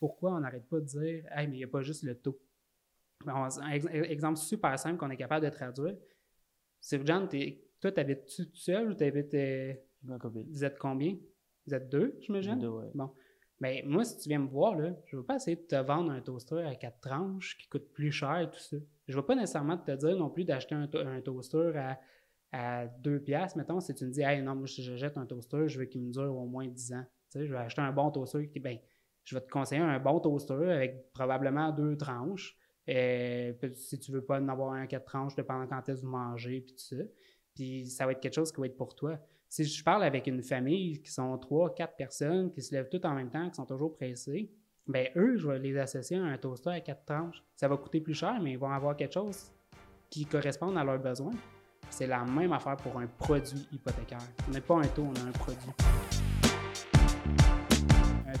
pourquoi on n'arrête pas de dire, hey, mais il n'y a pas juste le taux. un exemple super simple qu'on est capable de traduire. C'est John, toi, t'habites-tu tout seul ou t'habites. Euh, vous êtes combien? Vous êtes deux, j'imagine? Deux, ouais. Bon. Mais moi, si tu viens me voir, là, je ne veux pas essayer de te vendre un toaster à quatre tranches qui coûte plus cher et tout ça. Je ne veux pas nécessairement te dire non plus d'acheter un, toaster à, à deux piastres, mettons, si tu me dis, hey, non, moi, si je jette un toaster, je veux qu'il me dure au moins 10 ans. Tu sais, je vais acheter un bon toaster qui, ben, je vais te conseiller un bon toaster avec probablement deux tranches. Et, si tu veux pas en avoir un à quatre tranches, dépendant quand est-ce que vous mangez, puis tout ça. Puis ça va être quelque chose qui va être pour toi. Si je parle avec une famille qui sont trois, quatre personnes, qui se lèvent toutes en même temps, qui sont toujours pressés, ben eux, je vais les associer à un toaster à quatre tranches. Ça va coûter plus cher, mais ils vont avoir quelque chose qui corresponde à leurs besoins. C'est la même affaire pour un produit hypothécaire. On n'est pas un taux, on a un produit.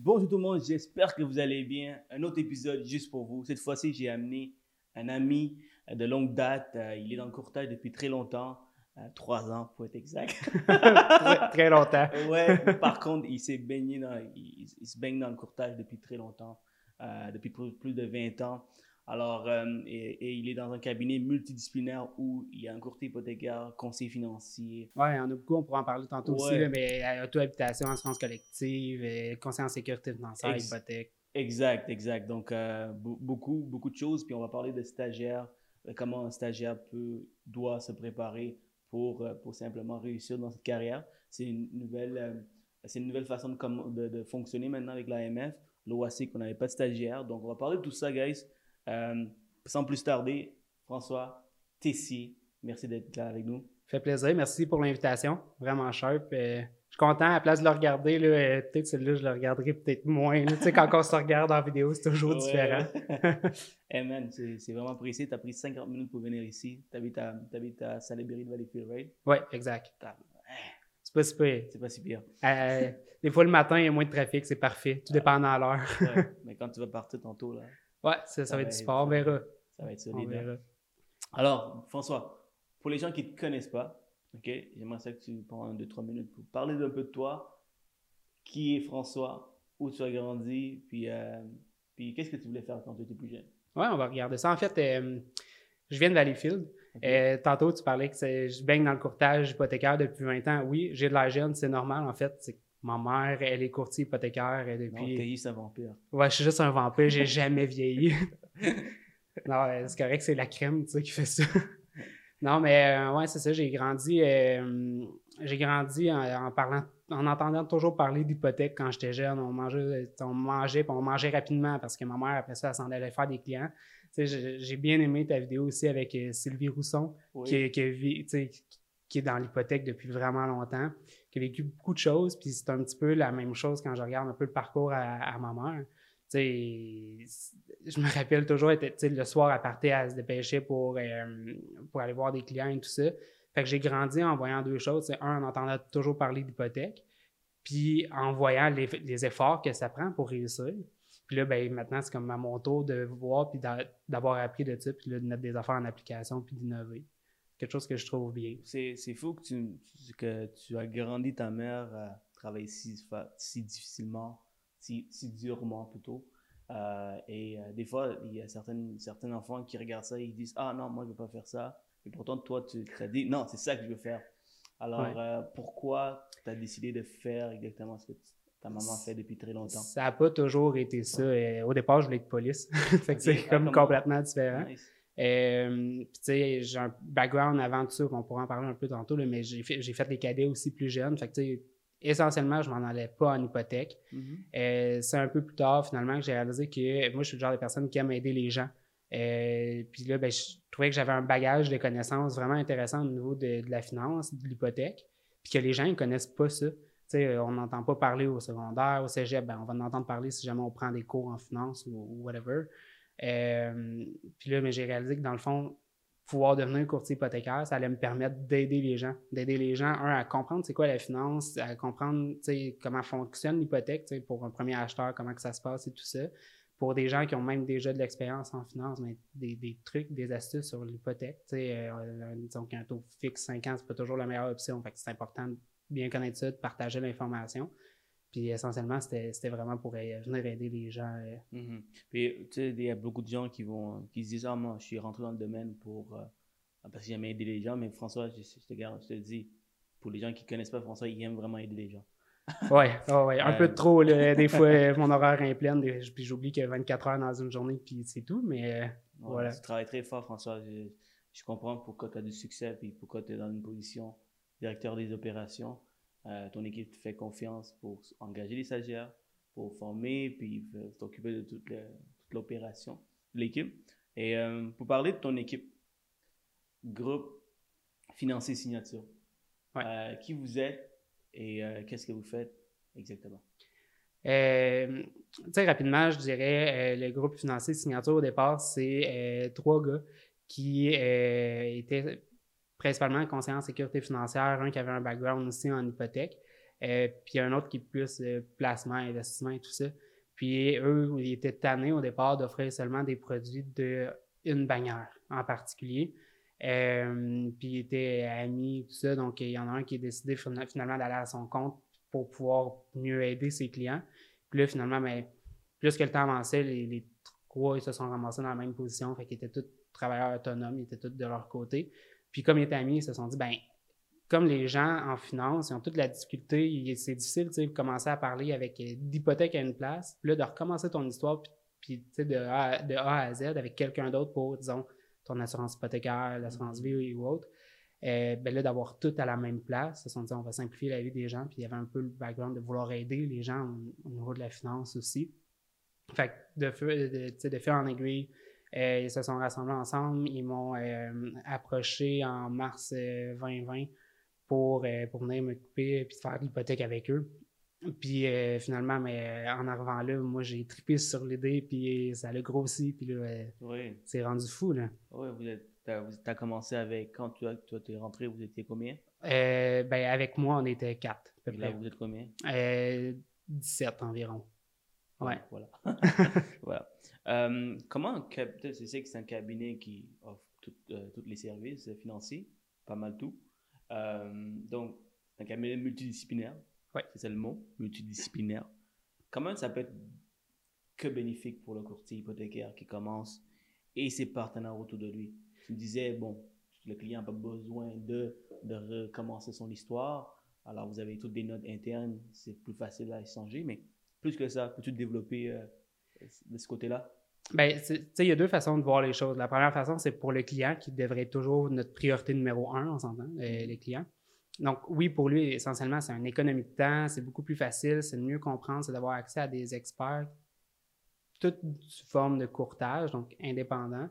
Bonjour tout le monde, j'espère que vous allez bien. Un autre épisode juste pour vous. Cette fois-ci, j'ai amené un ami de longue date. Euh, il est dans le courtage depuis très longtemps. Euh, trois ans pour être exact. très, longtemps. ouais, par contre, il s'est baigné dans, il, se baigne dans le courtage depuis très longtemps, euh, depuis plus, de 20 ans. Alors, et, il est dans un cabinet multidisciplinaire où il y a un courtier hypothécaire, conseiller financier. Oui, en a beaucoup, on pourra en parler tantôt aussi, mais auto-habitation, assurance collective, conseiller en sécurité financière, hypothèque. Exact, exact. Donc, beaucoup, beaucoup de choses. Puis on va parler de stagiaires, euh, comment un stagiaire peut, doit se préparer pour, euh, pour simplement réussir dans cette carrière. C'est une nouvelle, euh, c'est une nouvelle façon de, de, fonctionner maintenant avec l'AMF. L'OAC, qu'on n'avait pas de stagiaire. Donc, on va parler de tout ça, guys. Sans plus tarder, François Tessier, merci d'être là avec nous. fait plaisir. Merci pour l'invitation. Vraiment sharp je suis content, à la place de le regarder, là, euh, peut-être celui-là, je le regarderai peut-être moins. Tu sais, quand on se regarde en vidéo, c'est toujours différent. hey man, c'est vraiment précis. Tu as pris 50 minutes pour venir ici. Tu habites à, à Salaberry de Valleyfield, right? Oui, exact. C'est pas si pire. C'est pas si pire. Euh, des fois, le matin, il y a moins de trafic, c'est parfait. Tout dépend de l'heure. mais quand tu vas partir tantôt, là. Ouais, ça, va être du sport, on verra. Ça va être solide. Hein. Alors, François, pour les gens qui ne te connaissent pas, Ok, j'aimerais ça que tu prends deux, trois minutes pour parler un peu de toi. Qui est François? Où tu as grandi? Puis, euh, puis qu'est-ce que tu voulais faire quand tu étais plus jeune? Oui, on va regarder ça. En fait, euh, je viens de Valleyfield. Euh, tantôt, tu parlais que je baigne dans le courtage hypothécaire depuis 20 ans. Oui, j'ai de la jeune, c'est normal. En fait, c'est ma mère, elle est courtier hypothécaire depuis. Non, c'est un vampire. Ouais, je suis juste un vampire, j'ai jamais vieilli. non, c'est correct, c'est la crème, tu sais, qui fait ça. Non, mais euh, ouais, c'est ça. J'ai grandi, euh, j'ai grandi en, parlant, en entendant toujours parler d'hypothèque quand j'étais jeune. On mangeait, on mangeait, puis on mangeait rapidement parce que ma mère, après ça, elle s'en allait faire des clients. J'ai bien aimé ta vidéo aussi avec euh, Sylvie Rousson, qui, qui, qui, est dans l'hypothèque depuis vraiment longtemps, qui a vécu beaucoup de choses. Puis c'est un petit peu la même chose quand je regarde un peu le parcours à ma mère je me rappelle toujours, le soir, à partir à se dépêcher pour, euh, pour aller voir des clients et tout ça. Fait que j'ai grandi en voyant deux choses. Un, en entendant toujours parler d'hypothèque, puis en voyant les, efforts que ça prend pour réussir. Puis là, ben, maintenant, c'est comme à mon tour de voir, puis d'avoir appris de ça, puis de mettre des affaires en application, puis d'innover. Quelque chose que je trouve bien. C'est fou que tu, que tu as grandi ta mère à travailler si, si difficilement si, si durement plutôt. Euh, et euh, des fois, il y a certaines, certains enfants qui regardent ça et ils disent Ah non, moi je ne veux pas faire ça. Et pourtant, toi, tu as dit Non, c'est ça que je veux faire. Alors, euh, pourquoi tu as décidé de faire exactement ce que ta maman fait depuis très longtemps? Ça n'a pas toujours été ça. au départ, je voulais être police. c'est ah, comme complètement différent. Sais, j'ai un background avant tout ça, qu'on pourra en parler un peu tantôt, mais j'ai fait, fait les cadets aussi plus jeunes. Fait que, essentiellement, je m'en allais pas en hypothèque. Mm-hmm. Euh, c'est un peu plus tard, finalement, que j'ai réalisé que moi, je suis le genre de personne qui aime aider les gens. Euh, puis là, ben, je trouvais que j'avais un bagage de connaissances vraiment intéressant au niveau de, la finance, de l'hypothèque, puis que les gens ne connaissent pas ça. on n'entend pas parler au secondaire, au cégep, ben, on va en entendre parler si jamais on prend des cours en finance ou, whatever. Euh, puis là, mais j'ai réalisé que dans le fond, pouvoir devenir courtier hypothécaire, ça allait me permettre d'aider les gens. D'aider les gens, un, à comprendre c'est quoi la finance, à comprendre comment fonctionne l'hypothèque pour un premier acheteur, comment que ça se passe et tout ça. Pour des gens qui ont même déjà de l'expérience en finance, mais des, trucs, des astuces sur l'hypothèque. Euh, disons qu'un taux fixe 5 ans, c'est pas toujours la meilleure option. Fait c'est important de bien connaître ça, de partager l'information. Puis essentiellement, c'était vraiment pour venir aider les gens. Euh. Mm-hmm. Puis, tu sais, il y a beaucoup de gens qui vont qui se disent Ah, moi, je suis rentré dans le domaine pour. Euh, parce que j'aime aider les gens, mais François, je, te garde, je te dis, pour les gens qui ne connaissent pas François, il aime vraiment aider les gens. oui, ouais, un peu euh. trop. des fois, mon horaire est plein, puis j'oublie a 24 heures dans une journée, puis c'est tout, mais voilà. Tu travailles très fort, François. Je, je comprends pourquoi tu as du succès, puis pourquoi tu es dans une position directeur des opérations. Euh, ton équipe te fait confiance pour engager les stagiaires, pour former, puis t'occuper de toute l'opération de l'équipe. Et euh, pour parler de ton équipe, groupe financier signature, euh, qui vous êtes et qu'est-ce que vous faites exactement? Euh, rapidement, je dirais, le groupe financier signature au départ, c'est trois gars qui étaient principalement conseiller en sécurité financière, un qui avait un background aussi en hypothèque, euh, puis un autre qui est plus euh, placement, investissement et tout ça. Puis eux, ils étaient tannés au départ d'offrir seulement des produits d'une bannière en particulier. Euh, puis ils étaient amis, tout ça. Donc, il y en a un qui a décidé finalement d'aller à son compte pour pouvoir mieux aider ses clients. Puis là, finalement, mais, ben, plus que le temps avançait, les, les trois ils se sont ramassés dans la même position. Fait qu'ils étaient tous travailleurs autonomes, ils étaient tous de leur côté. Puis comme ils étaient amis, ils se sont dit, ben comme les gens en finance, ils ont toute la difficulté, c'est difficile de commencer à parler avec euh, d'hypothèque à une place, puis là, de recommencer ton histoire, puis, de, a, de A à Z avec quelqu'un d'autre pour, disons, ton assurance hypothécaire, l'assurance vie ou autre. Euh, ben là, d'avoir tout à la même place, ils se sont dit, on va simplifier la vie des gens, puis il y avait un peu le background de vouloir aider les gens au, niveau de la finance aussi. Fait que de, de, de faire en aiguille, euh, ils se sont rassemblés ensemble. Ils m'ont euh, approché en mars 2020 euh, pour, pour venir m'occuper et faire l'hypothèque avec eux. Puis finalement, mais en arrivant là, moi j'ai trippé sur l'idée, puis ça l'a grossi, puis là, c'est rendu fou. Là. Oui, vous as commencé avec, quand tu toi, es rentré, vous étiez combien? ben, avec moi, on était quatre. Et là, vous êtes combien? 17 environ. Ouais. Voilà. voilà. Euh, comment, tu sais que c'est un cabinet qui offre euh, tous les services financiers, pas mal tout. Euh, donc, un cabinet multidisciplinaire. Ouais. C'est ça le mot, multidisciplinaire. Comment ça peut être que bénéfique pour le courtier hypothécaire qui commence et ses partenaires autour de lui? Tu me disais, bon, le client n'a pas besoin de, de recommencer son histoire. Alors, vous avez toutes des notes internes, c'est plus facile à échanger, mais plus que ça, peux-tu développer de ce côté-là? Bien, il y a deux façons de voir les choses. La première façon, c'est pour le client qui devrait être toujours notre priorité numéro un, on s'entend, euh, les clients. Donc, oui, pour lui, essentiellement, c'est une économie de temps, c'est beaucoup plus facile, c'est de mieux comprendre, c'est d'avoir accès à des experts, toute forme de courtage, donc indépendants,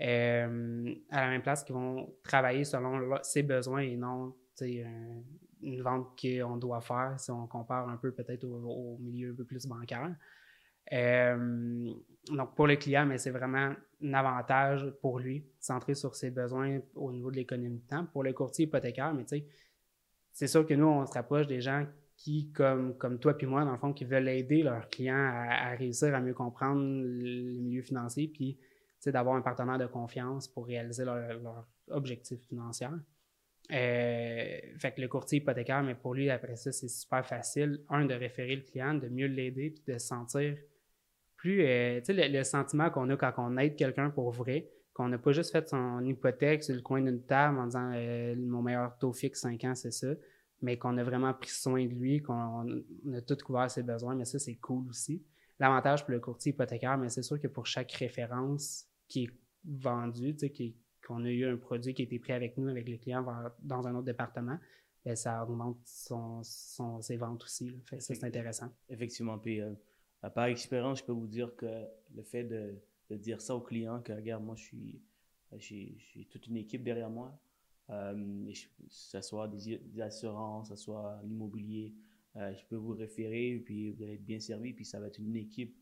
euh, à la même place qui vont travailler selon ses besoins et non une vente qu'on doit faire si on compare un peu peut-être au, milieu un peu plus bancaire. Euh, donc, pour le client, mais c'est vraiment un avantage pour lui, centré sur ses besoins au niveau de l'économie de temps. Pour le courtier hypothécaire, mais tu sais, c'est sûr que nous, on se rapproche des gens qui, comme, comme toi puis moi, dans le fond, qui veulent aider leurs clients à, réussir à mieux comprendre le milieu financier, puis d'avoir un partenaire de confiance pour réaliser leur, leur objectif financier. Euh, fait que le courtier hypothécaire, mais pour lui, après ça, c'est super facile. Un, de référer le client, de mieux l'aider, puis de se sentir plus, euh, tu sais, le, sentiment qu'on a quand on aide quelqu'un pour vrai, qu'on n'a pas juste fait son hypothèque sur le coin d'une table en disant euh, mon meilleur taux fixe 5 ans, c'est ça, mais qu'on a vraiment pris soin de lui, qu'on a tout couvert ses besoins, mais ça, c'est cool aussi. L'avantage pour le courtier hypothécaire, mais c'est sûr que pour chaque référence qui est vendue, tu sais, qu'on a eu un produit qui a été pris avec nous, avec les clients dans un autre département, ben, ça augmente son, ses ventes aussi. Fait, ça, c'est intéressant. Effectivement. Puis, euh, par expérience, je peux vous dire que le fait de, de dire ça aux clients, que regarde, moi, je suis, j'ai toute une équipe derrière moi, euh, que ce soit des, assurances, que ce soit l'immobilier, euh, je peux vous référer, puis vous allez être bien servi, puis ça va être une équipe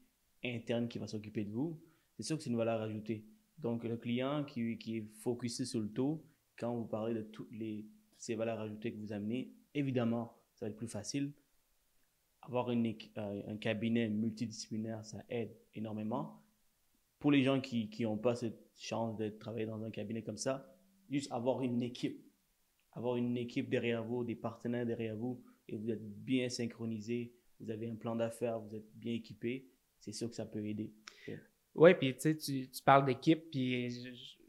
interne qui va s'occuper de vous. C'est sûr que c'est une valeur ajoutée. Donc, le client qui, est focusé sur le taux, quand vous parlez de toutes les, ces valeurs ajoutées que vous amenez, évidemment, ça va être plus facile. Avoir une, euh, un cabinet multidisciplinaire, ça aide énormément. Pour les gens qui n'ont pas cette chance de travailler dans un cabinet comme ça, juste avoir une équipe, avoir une équipe derrière vous, des partenaires derrière vous, et vous êtes bien synchronisé, vous avez un plan d'affaires, vous êtes bien équipé, c'est sûr que ça peut aider. Oui, puis tu tu parles d'équipe, puis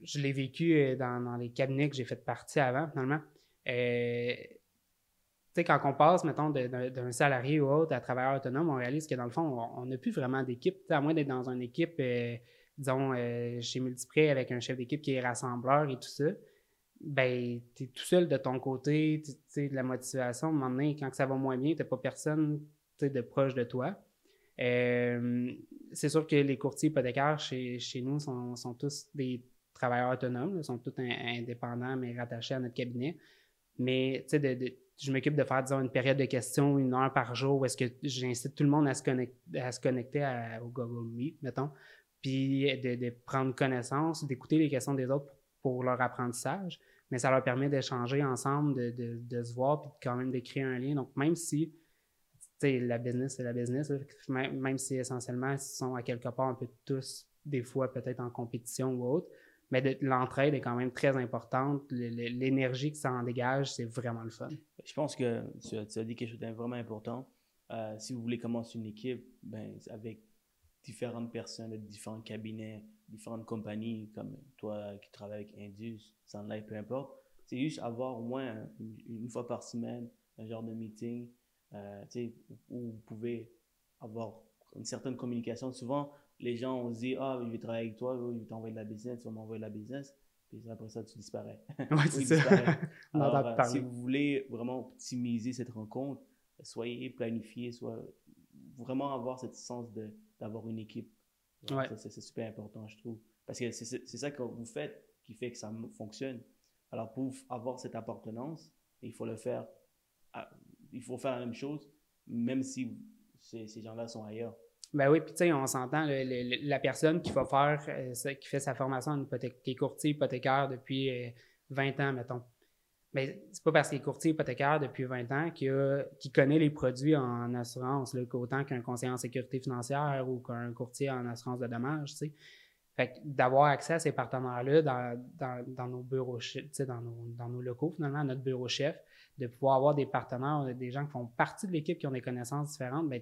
je, l'ai vécu euh, dans, dans, les cabinets que j'ai fait partie avant, finalement. Euh, tu sais, quand on passe, mettons, d'un salarié ou autre à travailleur autonome, on réalise que dans le fond, on n'a plus vraiment d'équipe. À moins d'être dans une équipe, euh, disons, chez Multipré avec un chef d'équipe qui est rassembleur et tout ça, ben, tu es tout seul de ton côté, tu sais, de la motivation. À un moment donné, quand ça va moins bien, tu n'as pas personne de proche de toi. Euh, c'est sûr que les courtiers hypothécaires chez, chez nous sont, tous des travailleurs autonomes, sont tous indépendants, mais rattachés à notre cabinet. Mais tu sais, je m'occupe de faire, disons, une période de questions, une heure par jour, où est-ce que j'incite tout le monde à se connecter, à se connecter au Google Meet, mettons, puis de, prendre connaissance, d'écouter les questions des autres pour leur apprentissage. Mais ça leur permet d'échanger ensemble, de, de, de, se voir, puis quand même de créer un lien. Donc, même si sais, la business, c'est la business. Même, si essentiellement, ils sont à quelque part un peu tous, des fois peut-être en compétition ou autre. Mais l'entraide est quand même très importante. L'énergie que ça en dégage, c'est vraiment le fun. Je pense que tu as, dit quelque chose de vraiment important. Euh, si vous voulez commencer une équipe, ben, avec différentes personnes de différents cabinets, différentes compagnies, comme toi qui travailles avec Indus, Sunlight, peu importe, c'est juste avoir au moins une fois par semaine un genre de meeting euh, où vous pouvez avoir une certaine communication. Souvent, les gens ont dit Ah, je vais travailler avec toi, je vais t'envoyer de la business, vas m'envoyer de la business. Puis après ça, tu disparais. Oui, c'est ça. Alors, euh, si vous voulez vraiment optimiser cette rencontre, soyez planifié, soit vraiment avoir cette sens d'avoir une équipe. C'est super important, je trouve. Parce que c'est ça que vous faites qui fait que ça fonctionne. Alors, pour avoir cette appartenance, il faut le faire il faut faire la même chose, même si ces, gens-là sont ailleurs. Ben oui, puis tu sais, on s'entend, la personne qui va faire, euh, fait sa formation en hypothèque, qui est courtier hypothécaire depuis 20 euh, ans, mettons. Mais ben, c'est pas parce qu'il est courtier hypothécaire depuis 20 ans qu'il connaît les produits en assurance, autant qu'un conseiller en sécurité financière ou qu'un courtier en assurance de dommages, tu sais. D'avoir accès à ces partenaires-là dans, nos bureaux, dans nos, dans nos locaux, finalement, notre bureau chef, de pouvoir avoir des partenaires, des gens qui font partie de l'équipe, qui ont des connaissances différentes, bien,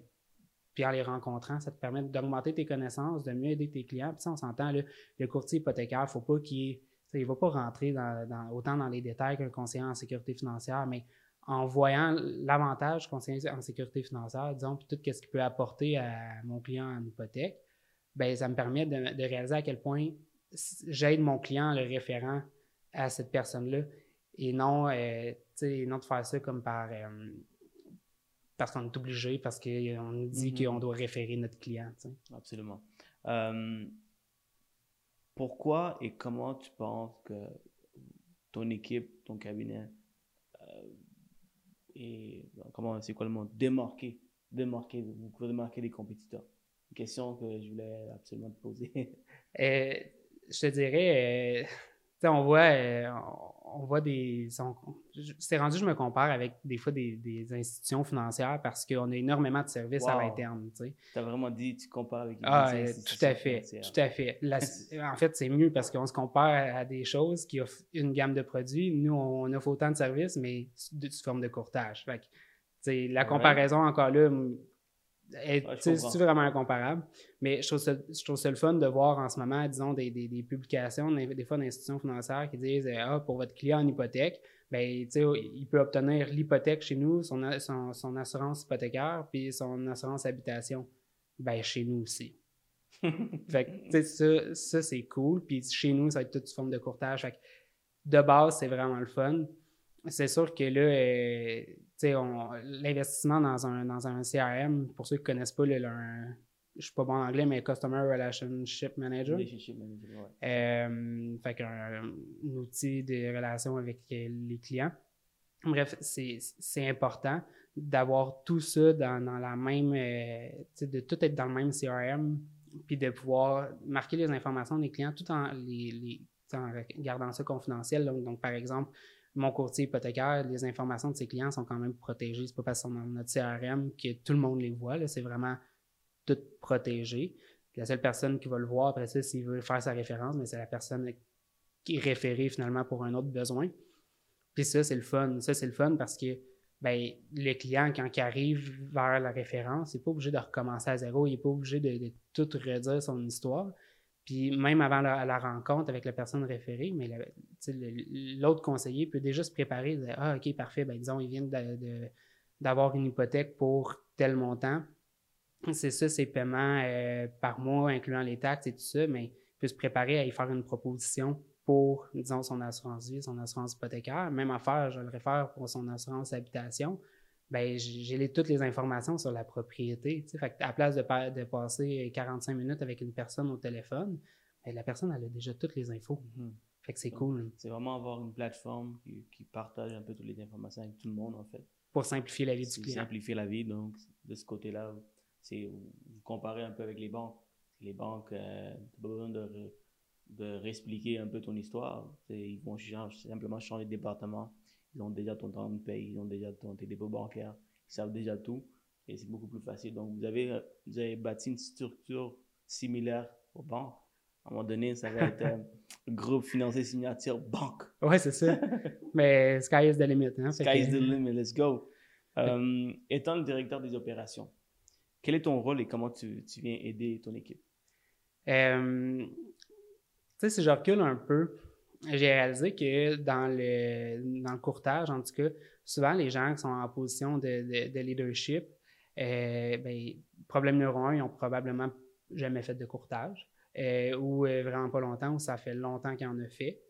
puis en les rencontrant, ça te permet d'augmenter tes connaissances, de mieux aider tes clients. Puis ça, on s'entend, le courtier hypothécaire, il ne faut pas qu'il il va pas rentrer autant dans les détails qu'un conseiller en sécurité financière, mais en voyant l'avantage conseiller en sécurité financière, disons, puis tout ce qu'il peut apporter à mon client en hypothèque, ben ça me permet de, de réaliser à quel point j'aide mon client, le référent à cette personne-là, et non, euh, non de faire ça comme par euh, parce qu'on est obligé, parce qu'on nous dit mm-hmm. qu'on doit référer notre client. Absolument. Euh, pourquoi et comment tu penses que ton équipe, ton cabinet, et comment c'est quoi le mot? Démarquer, démarquer, vous pouvez démarquer les compétiteurs. Une question que je voulais absolument te poser. je te dirais, on voit, euh, on voit des. C'est rendu, je me compare avec des fois des, institutions financières parce qu'on a énormément de services à l'interne. Tu as vraiment dit, tu compares avec des ah, Tout à fait. Tout à fait. en fait, c'est mieux parce qu'on se compare à des choses qui offrent une gamme de produits. Nous, on offre autant de services, mais sous forme de courtage. Fait la comparaison, encore là, c'est vraiment incomparable. Mais je trouve, ça, je trouve ça le fun de voir en ce moment, disons, des, des, des publications, des fois d'institutions financières qui disent Ah, pour votre client en hypothèque, ben, il peut obtenir l'hypothèque chez nous, son, son, son, assurance hypothécaire, puis son assurance habitation. Ben, chez nous aussi. fait que, ça, ça c'est cool. Puis chez nous, ça va être toute forme de courtage. Fait de base, c'est vraiment le fun. C'est sûr que là, euh, l'investissement dans un, dans un CRM, pour ceux qui ne connaissent pas, le, je suis pas bon en anglais, mais Customer Relationship Manager. Relationship Manager, euh, fait qu'un outil de relation avec les clients. Bref, c'est important d'avoir tout ça dans, la même, euh, de tout être dans le même CRM, puis de pouvoir marquer les informations des clients tout en les, en gardant ça confidentiel. Donc, par exemple, mon courtier hypothécaire, les informations de ses clients sont quand même protégées. C'est pas parce qu'on dans notre CRM que tout le monde les voit. C'est vraiment tout protégé. La seule personne qui va le voir après ça, s'il veut faire sa référence, mais c'est la personne qui est référée finalement pour un autre besoin. Puis ça, c'est le fun. Ça, c'est le fun parce que ben, le client, quand il arrive vers la référence, il n'est pas obligé de recommencer à zéro, il n'est pas obligé de, tout redire son histoire. Puis même avant la, rencontre avec la personne référée, mais l'autre conseiller peut déjà se préparer, dire Ah, OK, parfait, ben, disons, il vient d'avoir une hypothèque pour tel montant. C'est ça, ses paiements euh, par mois, incluant les taxes et tout ça, mais il peut se préparer à y faire une proposition pour, disons, son assurance vie, son assurance hypothécaire. Même affaire, je le réfère pour son assurance habitation. Bien, j'ai toutes les informations sur la propriété. Fait à la place de, de, passer 45 minutes avec une personne au téléphone, bien, la personne elle a déjà toutes les infos. Mm-hmm. Fait que c'est cool. C'est vraiment avoir une plateforme qui, partage un peu toutes les informations avec tout le monde, en fait. Pour simplifier la vie du client. Simplifier la vie, donc, de ce côté-là, c'est vous comparez un peu avec les banques. Les banques, euh, pas besoin de de réexpliquer un peu ton histoire. Ils vont simplement changer de département. Ils ont déjà ton temps de paye, ils ont déjà ton, tes dépôts bancaires, ils savent déjà tout et c'est beaucoup plus facile. Donc, vous avez, vous avez bâti une structure similaire aux banques. À un moment donné, ça va être un groupe financier signature banque. Ouais, c'est ça. Mais sky is the limit. Hein? Sky is the limit, let's go. Euh, étant le directeur des opérations, quel est ton rôle et comment tu, tu viens aider ton équipe? Euh, sais, si je recule un peu, j'ai réalisé que dans le, dans le courtage, en tout cas, souvent les gens qui sont en position de, leadership, euh, ben, problème numéro un, ils ont probablement jamais fait de courtage euh, ou euh, vraiment pas longtemps, ou ça fait longtemps qu'ils en ont fait.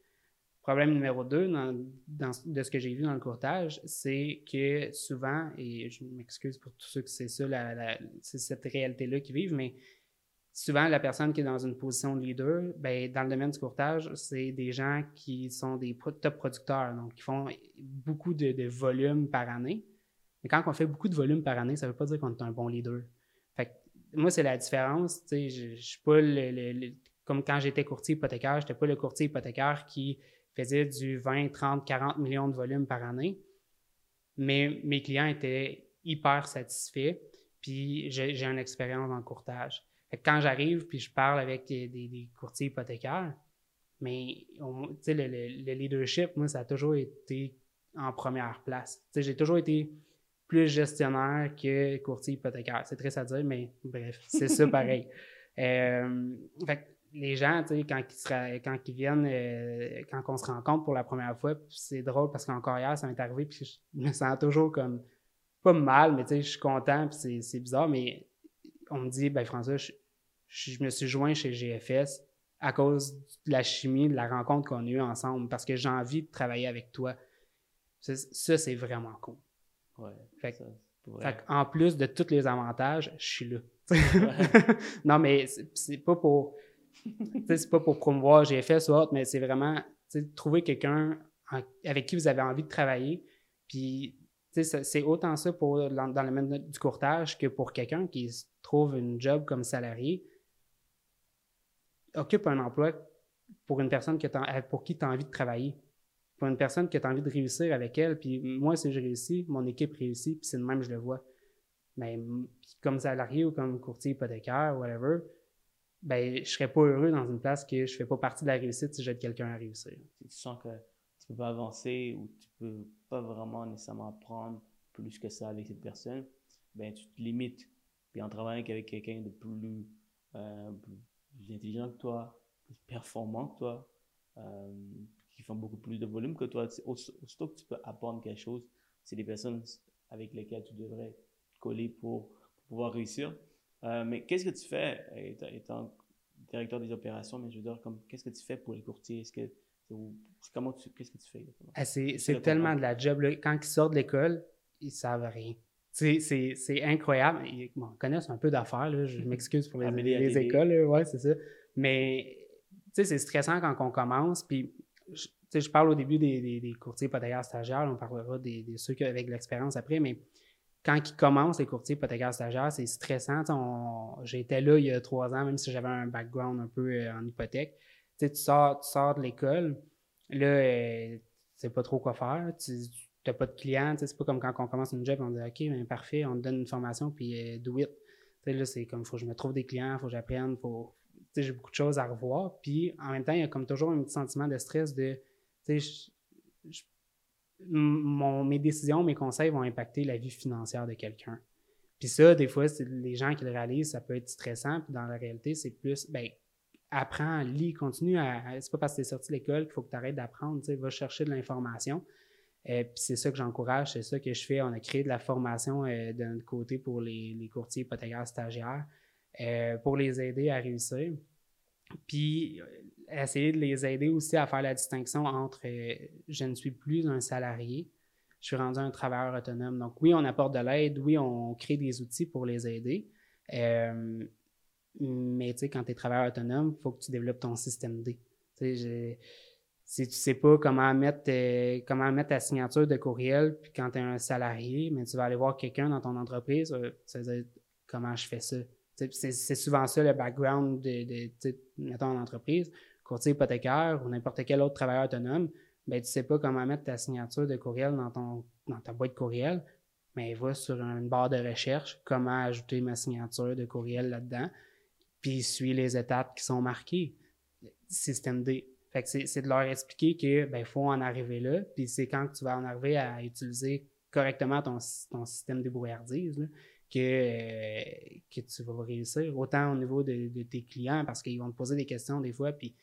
Problème numéro deux, de ce que j'ai vu dans le courtage, c'est que souvent, et je m'excuse pour tous ceux que c'est ça, c'est cette réalité-là qu'ils vivent, mais souvent, la personne qui est dans une position de leader, ben, dans le domaine du courtage, c'est des gens qui sont des top producteurs, donc qui font beaucoup de, volume par année. Mais quand on fait beaucoup de volume par année, ça ne veut pas dire qu'on est un bon leader. Fait moi, c'est la différence. Je, je suis pas le, comme quand j'étais courtier hypothécaire, je n'étais pas le courtier hypothécaire qui faisait du 20, 30, 40 millions de volume par année. Mais mes clients étaient hyper satisfaits, puis j'ai une expérience dans quand j'arrive puis je parle avec des, courtiers hypothécaires, mais le, le, leadership, moi, ça a toujours été en première place. J'ai toujours été plus gestionnaire que courtier hypothécaire. C'est très à dire, mais bref, c'est ça pareil. Euh, les gens, quand ils, quand ils viennent, euh, quand on se rencontre pour la première fois, c'est drôle parce qu'encore hier, ça m'est arrivé, puis je me sens toujours comme, pas mal, mais je suis content, puis c'est bizarre, mais on me dit, ben François, je, je me suis joint chez GFS à cause de la chimie, de la rencontre qu'on a eue ensemble, parce que j'ai envie de travailler avec toi. Ça, c'est vraiment cool. Ouais, fait, en plus de tous les avantages, je suis là. non, mais c'est pas pour. c'est pas pour promouvoir GFS ou autre, mais c'est vraiment trouver quelqu'un avec qui vous avez envie de travailler. Puis, c'est autant ça pour, dans, dans le domaine du courtage que pour quelqu'un qui trouve une job comme salarié occupe un emploi pour une personne pour qui tu as envie de travailler, pour une personne qui a envie de réussir avec elle. Puis moi, si je réussis, mon équipe réussit, puis c'est le même, je le vois. Mais comme salarié ou comme courtier hypothécaire, whatever, ben, je serais pas heureux dans une place que je fais pas partie de la réussite si j'aide quelqu'un à réussir. Tu sens que tu peux pas avancer ou tu peux pas vraiment nécessairement apprendre plus que ça avec cette personne, ben, tu te limites. Puis en travaillant avec quelqu'un de plus, euh, plus intelligent que toi, plus performant que toi, euh, qui font beaucoup plus de volume que toi. Aussitôt que tu peux apprendre quelque chose, c'est des personnes avec lesquelles tu devrais coller pour, pouvoir réussir. Euh, mais qu'est-ce que tu fais étant, directeur des opérations, mais je veux dire, comme, qu'est-ce que tu fais pour les courtiers? Est-ce que, comment tu, qu'est-ce que tu fais ah, c'est, tellement de la job. Quand ils sortent de l'école, ils savent rien. C'est incroyable. Ils connaissent un peu d'affaires, je m'excuse pour les, les écoles, ouais, c'est ça. Mais c'est stressant quand on commence. Puis, je, parle au début des, des, des courtiers hypothécaires stagiaires, on parlera des, ceux avec l'expérience après, mais quand ils commencent les courtiers hypothécaires stagiaires, c'est stressant. J'étais là il y a trois ans, même si j'avais un background un peu euh, en hypothèque. tu sors, tu sors de l'école, là, euh, tu sais pas trop quoi faire. Tu n'as pas de clients. C'est pas comme quand on commence une job, on dit OK, ben, parfait, on te donne une formation, puis do it. là, c'est comme, il faut que je me trouve des clients, il faut que j'apprenne, j'ai beaucoup de choses à revoir. Puis en même temps, il y a comme toujours un petit sentiment de stress de, mes décisions, mes conseils vont impacter la vie financière de quelqu'un. Puis ça, des fois, les gens qui le réalisent, ça peut être stressant. Puis dans la réalité, c'est plus, ben, apprends, lis, continue à. C'est pas parce que tu es sorti de l'école qu'il faut que tu arrêtes d'apprendre. Va chercher de l'information. Euh, puis c'est ça que j'encourage, c'est ça que je fais. On a créé de la formation euh, de notre côté pour les, courtiers hypothécaires stagiaires euh, pour les aider à réussir. Puis essayer de les aider aussi à faire la distinction entre euh, je ne suis plus un salarié, je suis rendu un travailleur autonome. Donc oui, on apporte de l'aide, oui, on crée des outils pour les aider. Euh, mais tu sais, quand tu es travailleur autonome, il faut que tu développes ton système D. Tu sais, si tu sais pas comment mettre, euh, comment mettre ta signature de courriel, puis quand tu es un salarié, mais tu vas aller voir quelqu'un dans ton entreprise, tu vas dire comment je fais ça. C'est souvent ça le background de, de mettons, en entreprise courtier hypothécaire ou n'importe quel autre travailleur autonome, ben, tu sais pas comment mettre ta signature de courriel dans, ton, dans ta boîte courriel, mais va sur une barre de recherche, comment ajouter ma signature de courriel là-dedans, puis suis les étapes qui sont marquées. Système D. Fait que c'est de leur expliquer qu'il ben, faut en arriver là, puis c'est quand tu vas en arriver à utiliser correctement ton, ton système de brouillardise que, euh, que tu vas réussir, autant au niveau de, de tes clients, parce qu'ils vont te poser des questions des fois, puis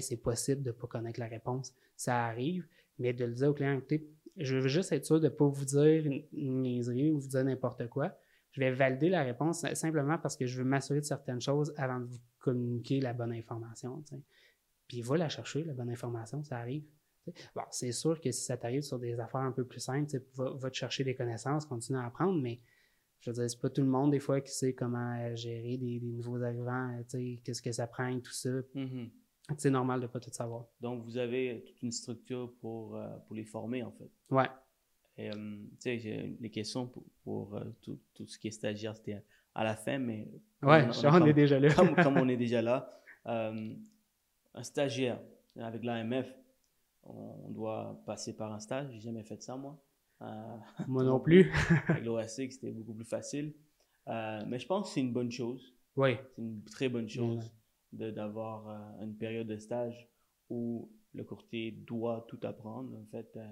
c'est possible de ne pas connaître la réponse. Ça arrive, mais de le dire au client, écoutez, je veux juste être sûr de ne pas vous dire une niaiserie ou vous dire n'importe quoi. Je vais valider la réponse simplement parce que je veux m'assurer de certaines choses avant de vous communiquer la bonne information. Puis va la chercher, la bonne information, ça arrive. Bon, c'est sûr que si ça t'arrive sur des affaires un peu plus simples, va, va, te chercher des connaissances, continue à apprendre, mais je veux dire, c'est pas tout le monde des fois qui sait comment gérer des, nouveaux arrivants, qu'est-ce que ça prend tout ça. Mm-hmm. C'est normal de ne pas tout savoir. Donc, vous avez toute une structure pour, euh, pour les former, en fait. Ouais. Et, euh, tu sais, j'ai des questions pour, pour euh, tout, tout, ce qui est stagiaire, c'était à la fin, mais... Ouais, on, est déjà là. comme, on est déjà là, un stagiaire avec l'AMF, on doit passer par un stage. J'ai jamais fait ça, moi. moi non plus. avec c'était beaucoup plus facile. mais je pense que c'est une bonne chose. Oui. C'est une très bonne chose d'avoir euh, une période de stage où le courtier doit tout apprendre, en fait. Euh.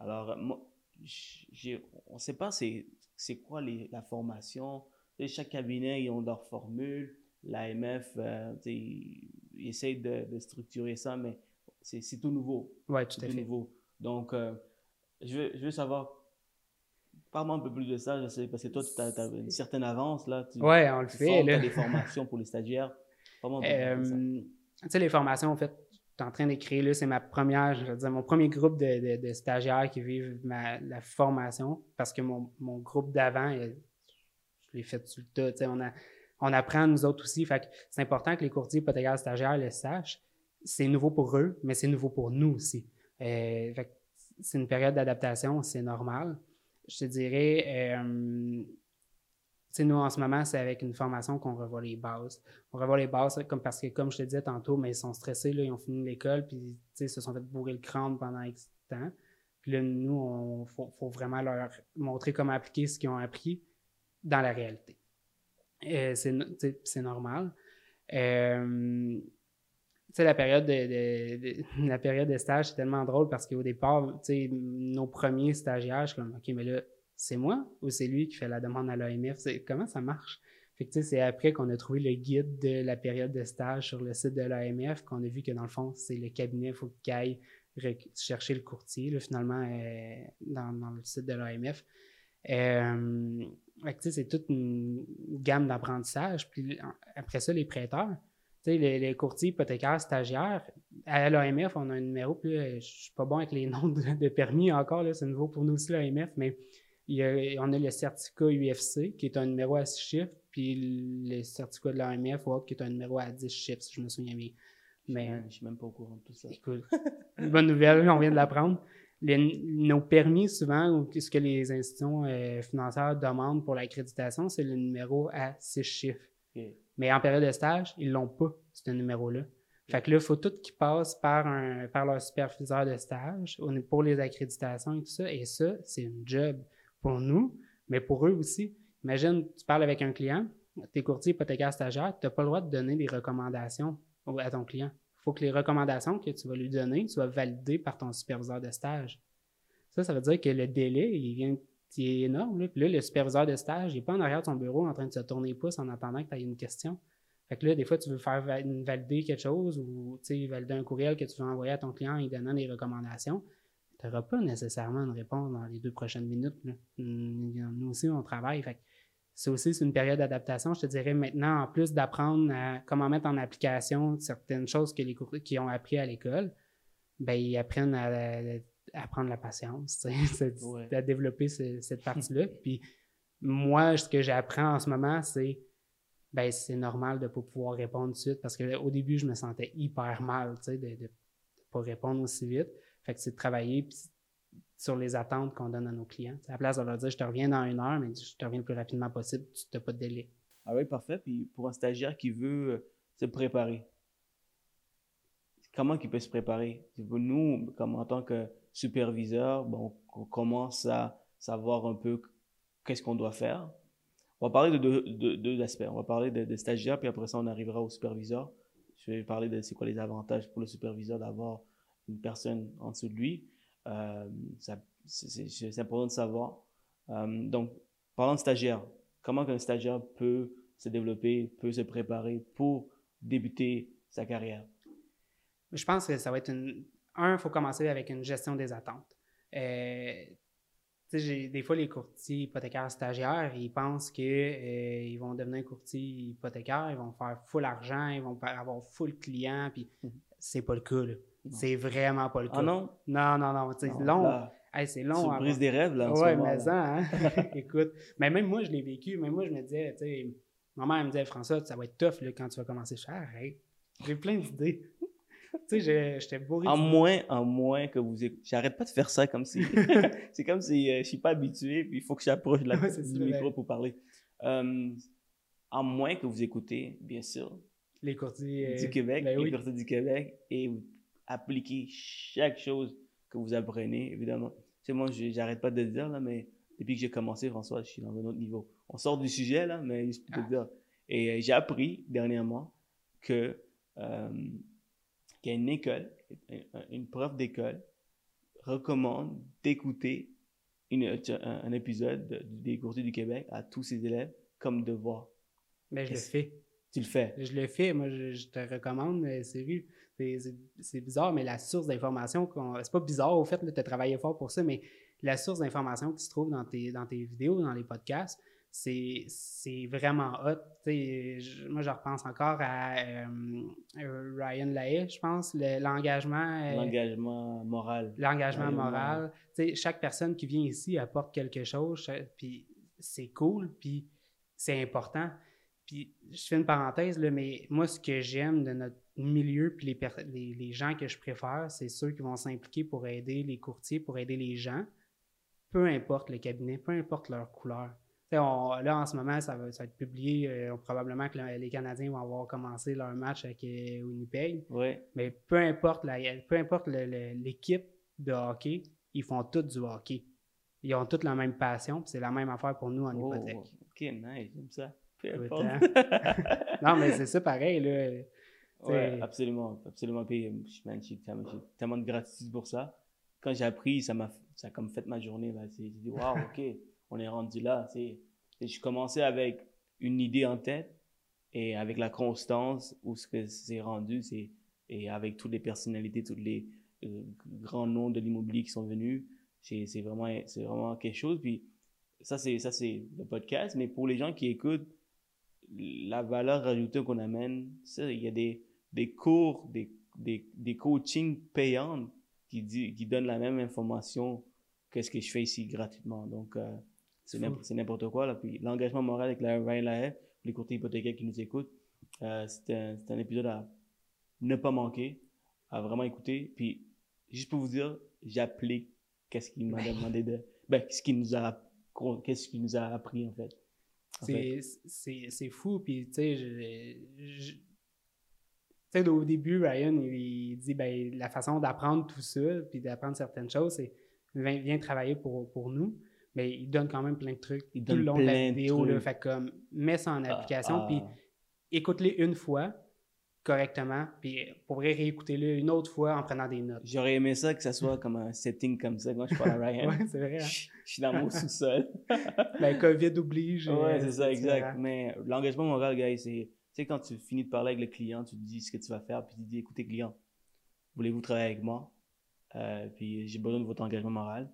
alors, moi, on ne sait pas c'est quoi les, la formation. chaque cabinet, ils ont leur formule. L'AMF, euh, ils, essayent de, structurer ça, mais c'est tout nouveau. Oui, tout, à fait. nouveau. Donc, je, veux, je veux savoir Parle-moi un peu plus de ça, je sais, parce que toi, tu as, une certaine avance. là. Oui, on le fait. Tu as des formations pour les stagiaires. Euh, tu sais, les formations, en fait, je suis en train d'écrire, là, c'est ma première, je veux dire, mon premier groupe de, stagiaires qui vivent la formation, parce que mon, groupe d'avant, je l'ai fait tout le tas, tu sais, on, on apprend nous autres aussi, fait c'est important que les courtiers hypothécaires stagiaires le sachent. C'est nouveau pour eux, mais c'est nouveau pour nous aussi. Euh, c'est une période d'adaptation, c'est normal. Je te dirais, euh, nous, en ce moment, c'est avec une formation qu'on revoit les bases. On revoit les bases comme parce que, comme je te disais tantôt, mais ils sont stressés, là, ils ont fini l'école, puis ils se sont fait bourrer le crâne pendant X temps. Puis là, nous, il faut, vraiment leur montrer comment appliquer ce qu'ils ont appris dans la réalité. Euh, c'est normal. Euh, la période de, la période de stage, c'est tellement drôle parce qu'au départ, nos premiers stagiaires, je suis comme, OK, mais là, c'est moi ou c'est lui qui fait la demande à l'AMF? Comment ça marche? C'est après qu'on a trouvé le guide de la période de stage sur le site de l'AMF qu'on a vu que dans le fond, c'est le cabinet, il faut qu'il aille chercher le courtier, finalement, euh, dans, le site de l'AMF. C'est toute une gamme d'apprentissage. Puis après ça, les prêteurs, les, les, courtiers hypothécaires stagiaires, à l'AMF, on a un numéro, puis je ne suis pas bon avec les noms de, permis encore, c'est nouveau pour nous aussi l'AMF, mais on a le certificat UFC qui est un numéro à 6 chiffres, puis le certificat de l'AMF qui est un numéro à 10 chiffres, si je me souviens bien. Mais, je ne suis même pas au courant de tout ça. Écoute, bonne nouvelle, on vient de l'apprendre. Nos permis, souvent, ou ce que les institutions euh, financières demandent pour l'accréditation, c'est le numéro à six chiffres. Mais en période de stage, ils l'ont pas, ce numéro-là. Fait que là, il faut tout qu'ils passent par, un, par leur superviseur de stage pour les accréditations et tout ça. Et ça, c'est une job pour nous, mais pour eux aussi. Imagine, tu parles avec un client, tu es courtier hypothécaire stagiaire, tu n'as pas le droit de donner des recommandations à ton client. Faut que les recommandations que tu vas lui donner soient validées par ton superviseur de stage. Ça, ça veut dire que le délai, il vient est énorme. Là. Puis là, le superviseur de stage, il n'est pas en arrière de ton bureau en train de se tourner les pouces en attendant que tu aies une question. Fait que là, des fois, tu veux faire valider quelque chose ou valider un courriel que tu veux envoyer à ton client en donnant des recommandations. Tu n'auras pas nécessairement une réponse dans les deux prochaines minutes. Nous aussi, on travaille. Fait c'est aussi une période d'adaptation. Je te dirais maintenant, en plus d'apprendre comment mettre en application certaines choses que les qui ont appris à l'école, ben, ils apprennent à, apprendre la patience, à développer cette partie-là. Puis moi, ce que j'apprends en ce moment, c'est ben c'est normal de ne pas pouvoir répondre tout de suite parce qu'au début, je me sentais hyper mal de ne pas répondre aussi vite. Fait que c'est de travailler sur les attentes qu'on donne à nos clients. à la place de leur dire je te reviens dans une heure, mais je te reviens le plus rapidement possible, tu n'as pas de délai. Ah oui, parfait. Puis pour un stagiaire qui veut euh, se préparer, comment il peut se préparer? Nous, comme en tant que superviseur, bon, on commence à savoir un peu qu'est-ce qu'on doit faire. On va parler de deux, aspects. On va parler des stagiaires, puis après ça, on arrivera au superviseur. Je vais parler de c'est quoi les avantages pour le superviseur d'avoir une personne en dessous de lui. Euh, c'est important de savoir. Euh, donc, parlant de stagiaire, comment un stagiaire peut se développer, peut se préparer pour débuter sa carrière? Je pense que ça va être une. Un, il faut commencer avec une gestion des attentes. Euh, des fois, les courtiers hypothécaires stagiaires, ils pensent qu'ils euh, vont devenir courtiers hypothécaires, ils vont faire full argent, ils vont avoir full client, puis mhm. c'est pas le cas. C'est vraiment pas le ah cas. Ah non? Non, non, non. C'est long. c'est long. Tu brises des rêves, là. Oui, mais ça, hein? Écoute. Mais même moi, je l'ai vécu. Même moi, je me disais, tu sais, maman, elle me disait, François, ça va être tough là, quand tu vas commencer. Je arrête. J'ai plein d'idées tu sais, j'étais bourré. En moins, en moins que vous écoutez. J'arrête pas de faire ça comme si. c'est comme si euh, je suis pas habitué, puis il faut que j'approche du micro pour parler. Euh, en moins que vous écoutez, bien sûr. Les courtiers. Du Québec, ben les courtiers du Québec, et vous appliquez chaque chose que vous apprenez, évidemment. Sais, moi, j'arrête pas de le dire, là, mais depuis que j'ai commencé, François, je suis dans un autre niveau. On sort du sujet, là, mais je peux te ah. dire. Et euh, j'ai appris dernièrement que qu'une école, une prof d'école, recommande d'écouter un, épisode des courtiers du Québec à tous ses élèves comme devoir. Mais ben, je le fais. Tu le fais. Je le fais. Moi, je, te recommande, sérieux. C'est bizarre, mais la source d'information, c'est pas bizarre au fait, tu as travaillé fort pour ça, mais la source d'information qui se trouve dans tes, dans tes vidéos, dans les podcasts, c'est vraiment hot. moi, je repense encore à euh, Ryan Lahaye, je pense, l'engagement. Euh, l'engagement moral. L'engagement moral. Chaque personne qui vient ici apporte quelque chose, puis c'est cool, puis c'est important. Puis je fais une parenthèse, là, mais moi, ce que j'aime de notre milieu, puis les, les, les gens que je préfère, c'est ceux qui vont s'impliquer pour aider les courtiers, pour aider les gens, peu importe le cabinet, peu importe leur couleur là, en ce moment, ça va, être publié. Euh, probablement que les Canadiens vont avoir commencé leur match avec euh, Winnipeg. Mais peu importe peu importe l'équipe de hockey, ils font tous du hockey. Ils ont toutes la même passion, c'est la même affaire pour nous en oh, hypothèque. Ok, nice, j'aime ça. Non, mais c'est ça pareil. Là. Ouais, absolument, absolument. Puis, j'ai tellement de gratitude pour ça. Quand j'ai appris, ça m'a ça a comme fait ma journée. J'ai dit, waouh, ok on est rendu là. Je commençais avec une idée en tête et avec la constance où ce que c'est rendu, c'est et avec toutes les personnalités, tous les euh, grands noms de l'immobilier qui sont venus, c'est, vraiment vraiment quelque chose. Puis ça c'est le podcast, mais pour les gens qui écoutent, la valeur ajoutée qu'on amène, il y a des des cours, des des, des coachings payants qui, dit, qui donnent la même information que ce que je fais ici gratuitement. Donc, euh, c'est n'importe quoi. Là. Puis l'engagement moral avec la Ryan Lahaye, pour les courtiers hypothécaires qui nous écoutent, euh, c'est un, un, épisode à ne pas manquer, à vraiment écouter. Puis juste pour vous dire, j'applique qu'est-ce qu'il m'a demandé de. Ben, ce qu'il nous a, qu'est-ce qu'il nous a appris, en fait. C'est fou, puis tu sais, je, au début, Ryan, il, dit ben, la façon d'apprendre tout ça, puis d'apprendre certaines choses, c'est viens, travailler pour, pour nous. Mais il donne quand même plein de trucs il tout le long de la vidéo. Là, fait comme, mets ça en ah, application, puis ah. écoute-les une fois correctement, puis pour réécouter-le une autre fois en prenant des notes. J'aurais aimé ça que ça soit comme un setting comme ça quand je parle à Ryan. oui, c'est vrai. Hein. Je, suis dans mon sous-sol. ben, COVID oblige. Oui, c'est ça, exact. Mais l'engagement moral, gars, c'est tu sais, quand tu finis de parler avec le client, tu te dis ce que tu vas faire, puis tu dis, écoutez, client, voulez-vous travailler avec moi? Euh, puis j'ai besoin de votre engagement moral.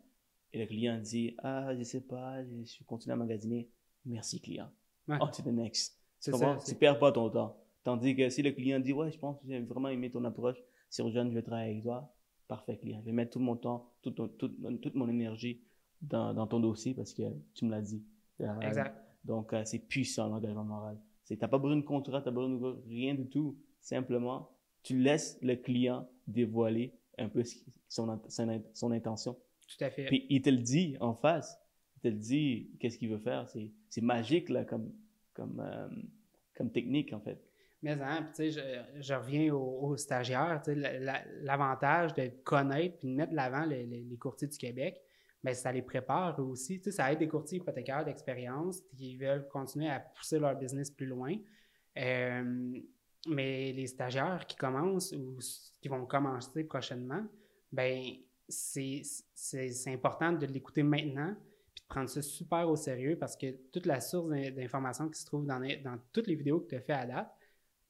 Et le client dit, ah, je sais pas, je suis continué à magasiner. Merci, client. Ouais. On to the next. Tu ne perds pas ton temps. Tandis que si le client dit, ouais, je pense que j'ai vraiment aimé ton approche, si je vais travailler avec toi, parfait, client. Je vais mettre tout mon temps, toute, toute, mon énergie dans, dans, ton dossier parce que tu me l'as dit. Euh, exact. Donc, euh, c'est puissant l'engagement moral. Tu n'as pas besoin de contrat, tu n'as pas besoin de rien du tout. Simplement, tu laisses le client dévoiler un peu son, son, intention. Tout à fait. Puis il te le dit en face. Il te le dit, qu'est-ce qu'il veut faire? C'est magique là, comme, comme, euh, comme technique, en fait. Mais hein, je, reviens aux, stagiaires. L'avantage de connaître et de mettre de l'avant les, courtiers du Québec, mais ça les prépare aussi. Ça aide des courtiers hypothécaires d'expérience qui veulent continuer à pousser leur business plus loin. Euh, mais les stagiaires qui commencent ou qui vont commencer prochainement, ben c'est important de l'écouter maintenant puis de prendre ça super au sérieux parce que toute la source d'informations qui se trouve dans, dans toutes les vidéos que tu as fait à date,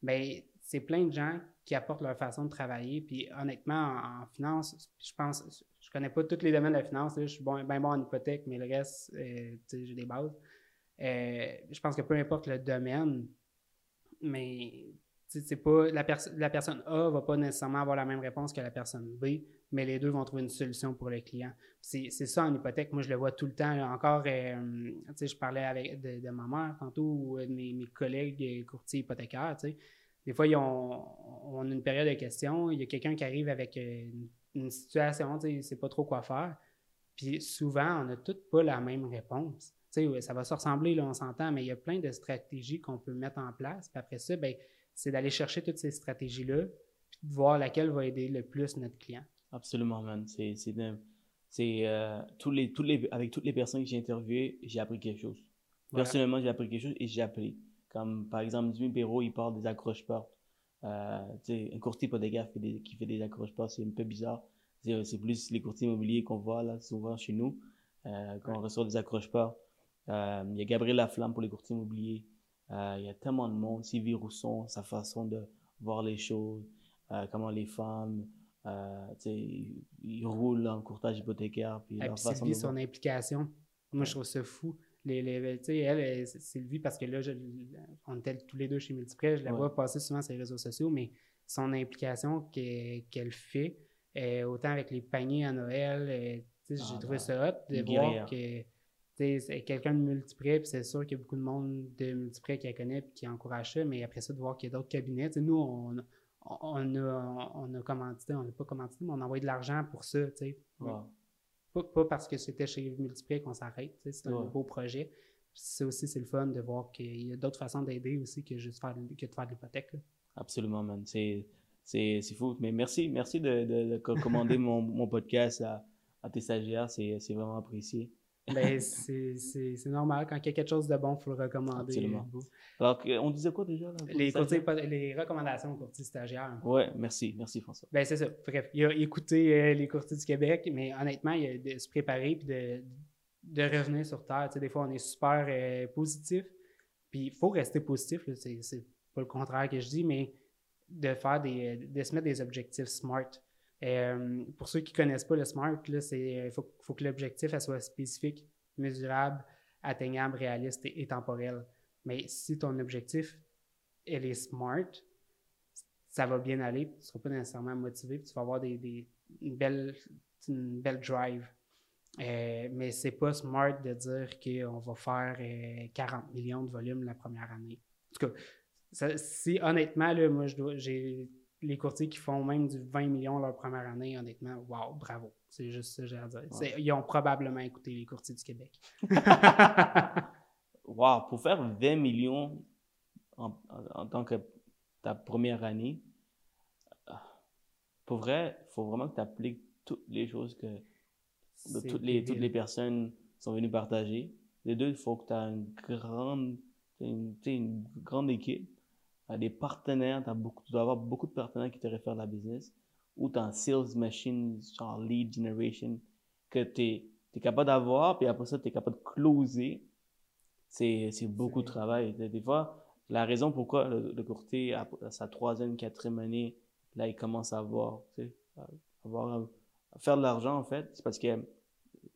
ben c'est plein de gens qui apportent leur façon de travailler. Puis honnêtement, en, finance, je pense, je connais pas tous les domaines de la finance. je suis bon, bien bon en hypothèque, mais le reste, euh, j'ai des bases. Euh, je pense que peu importe le domaine, mais pas la, la personne A va pas nécessairement avoir la même réponse que la personne B, mais les deux vont trouver une solution pour le client. C'est ça en hypothèque. Moi, je le vois tout le temps. Encore, euh, je parlais avec de, ma mère tantôt ou de mes, collègues courtiers hypothécaires. Des fois, on, a une période de questions, il y a quelqu'un qui arrive avec une, situation, tu sais, sait pas trop quoi faire. Puis souvent, on n'a toutes pas la même réponse. Ça va se ressembler, on s'entend, mais il y a plein de stratégies qu'on peut mettre en place. Puis après ça, ben, c'est d'aller chercher toutes ces stratégies-là, puis de voir laquelle va aider le plus notre client. Absolument, man. C'est, c'est, euh, tous les, tous les, avec toutes les personnes que j'ai interviewées, j'ai appris quelque chose. Personnellement, j'ai appris quelque chose et j'ai appris. Comme par exemple, Jimmy Perrault, il parle des accroches-portes. Euh, un courtier pas fait des, qui fait des accroches-portes, c'est un peu bizarre. C'est plus les courtiers immobiliers qu'on voit là souvent chez nous, euh, quand on reçoit des accroches-portes. Euh, il y a Gabriel Laflamme pour les courtiers immobiliers. Euh, il y a tellement de monde. Sylvie Rousson, sa façon de voir les choses, euh, comment les femmes, euh, ils roulent dans le courtage hypothécaire. Puis, leur façon Sylvie, son implication, moi je trouve ça fou les, les elle, Sylvie, parce que là, je, on était tous les deux chez Multiprès, je la vois passer souvent sur les réseaux sociaux, mais son implication qu'elle fait, autant avec les paniers à Noël, j'ai ah, trouvé ça hot de voir que c'est quelqu'un de multiprès, puis c'est sûr qu'il y a beaucoup de monde de multiprès qui la connaît et qui encourage ça, mais après ça, de voir qu'il y a d'autres cabinets. nous, on, on, a, on a commandité, on n'a pas commandité, mais on a envoyé de l'argent pour ça. Pas, parce que c'était chez Multiprès qu'on s'arrête, c'est un beau projet. C'est aussi c'est le fun de voir qu'il y a d'autres façons d'aider aussi que juste faire, que de faire de l'hypothèque. Absolument, man. C'est, fou. Mais merci, merci de, de, commander mon, mon, podcast à, à tes stagiaires. C'est, vraiment apprécié. Ben, c'est normal. Quand il y a quelque chose de bon, il faut le recommander. Absolument. Alors, on disait quoi déjà? les, les recommandations aux courtiers stagiaires. Oui, merci. Merci, François. Ben, c'est ça. Bref, il y a écouter euh, les courtiers du Québec, mais honnêtement, il y a de se préparer et de, de revenir sur Terre. Tu sais, des fois, on est super euh, positif. Puis, il faut rester positif. C'est pas le contraire que je dis, mais de faire des, de se mettre des objectifs smart. Euh, pour ceux qui ne connaissent pas le SMART, il euh, faut, que l'objectif soit spécifique, mesurable, atteignable, réaliste et, temporel. Mais si ton objectif elle est smart, ça va bien aller, tu ne seras pas nécessairement motivé, tu vas avoir des, une, belle, une belle drive. Euh, mais c'est pas smart de dire qu'on va faire 40 euh, millions de volumes la première année. En tout cas, si honnêtement, là, moi, j'ai les courtiers qui font même du 20 millions leur première année, honnêtement, wow, bravo. C'est juste ça que j'ai à dire. Ils ont probablement écouté les courtiers du Québec. wow, pour faire 20 millions en, en, tant que ta première année, pour vrai, il faut vraiment que tu appliques toutes les choses que toutes les, toutes les personnes sont venues partager. Les deux, il faut que tu aies une grande, une, une grande équipe des partenaires, as beaucoup, tu dois avoir beaucoup de partenaires qui te réfèrent à la business, ou tu as un sales machine, genre lead generation, que tu es, capable d'avoir, puis après ça, tu es capable de closer. C'est beaucoup de travail. Des fois, la raison pourquoi le, courtier, à, sa troisième, quatrième année, là, il commence à avoir, tu sais, avoir, à faire de l'argent, en fait, c'est parce que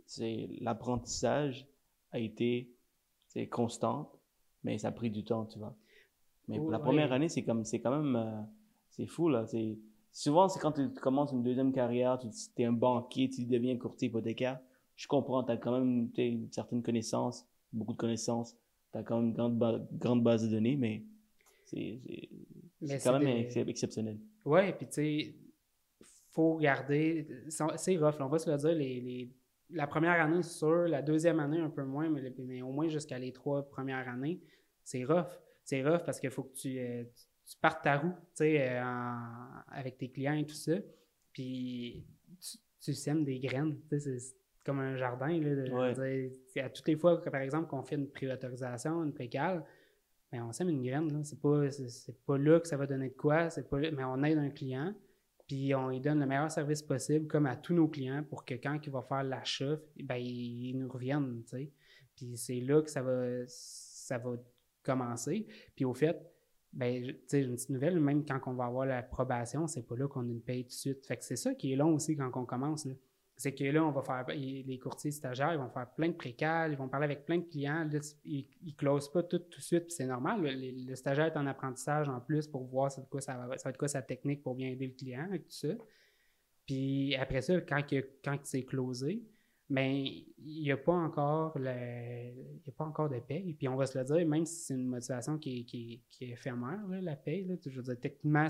c'est l'apprentissage a été constant, mais ça a pris du temps, tu vois. Mais pour la première année, c'est comme, c'est quand même, euh, c'est fou, là. C'est, souvent, c'est quand tu commences une deuxième carrière, tu es un banquier, tu deviens courtier hypothécaire. Je comprends, tu as quand même une certaine connaissance, beaucoup de connaissances. Tu as quand même une grande, grande base de données, mais c'est, quand même exceptionnel. Oui, puis tu sais, faut garder. C'est rough, on va se le dire, les, les, la première année, c'est sûr, la deuxième année, un peu moins, mais, mais au moins jusqu'à les trois premières années, c'est rough c'est rough parce qu'il faut que tu, euh, tu, partes ta roue, tu sais, euh, avec tes clients et tout ça. Puis tu, sèmes des graines, tu sais, c'est comme un jardin. Là, à toutes les fois, par exemple, qu'on fait une préautorisation, une précale, mais ben, on sème une graine. Là. C'est pas, c'est, pas là que ça va donner de quoi, c'est pas mais on aide un client, puis on lui donne le meilleur service possible, comme à tous nos clients, pour que quand il va faire l'achat, ben, ils nous sais. Puis c'est là que ça va, ça va commencer. Puis au fait, ben, tu sais, une petite nouvelle, même quand on va avoir l'approbation, c'est pas là qu'on une paye tout de suite. Fait que c'est ça qui est long aussi quand on commence. C'est que là, on va faire, les courtiers stagiaires, ils vont faire plein de précales, ils vont parler avec plein de clients, ils ne closent pas tout tout de suite, c'est normal. Le, stagiaire est en apprentissage en plus pour voir quoi, ça, va, être quoi sa technique pour bien aider le client et tout ça. Puis après ça, quand, quand c'est closé, mais il n'y a pas encore le, y a pas encore de paye. Puis on va se le dire, même si c'est une motivation qui est, qui qui est éphémère, la paye, là, je veux dire, techniquement,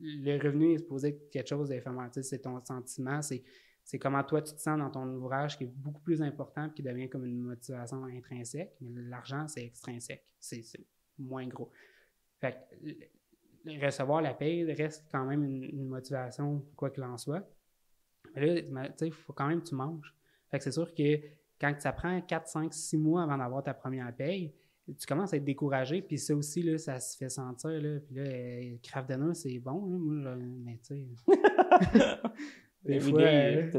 le revenu est supposé être quelque chose d'éphémère. c'est ton sentiment, c'est, comment toi tu te sens dans ton ouvrage qui est beaucoup plus important et qui devient comme une motivation intrinsèque. Mais l'argent, c'est extrinsèque. C'est, moins gros. Fait recevoir la paye reste quand même une, une motivation, quoi qu'il en soit. Mais là, il faut quand même que tu manges. Fait que c'est sûr que quand ça prend 4, 5, 6 mois avant d'avoir ta première paye, tu commences à être découragé, puis ça aussi, là, ça se fait sentir. Là. Puis là, euh, craft dinner, c'est bon, là, moi, mais tu sais. Des fois, euh,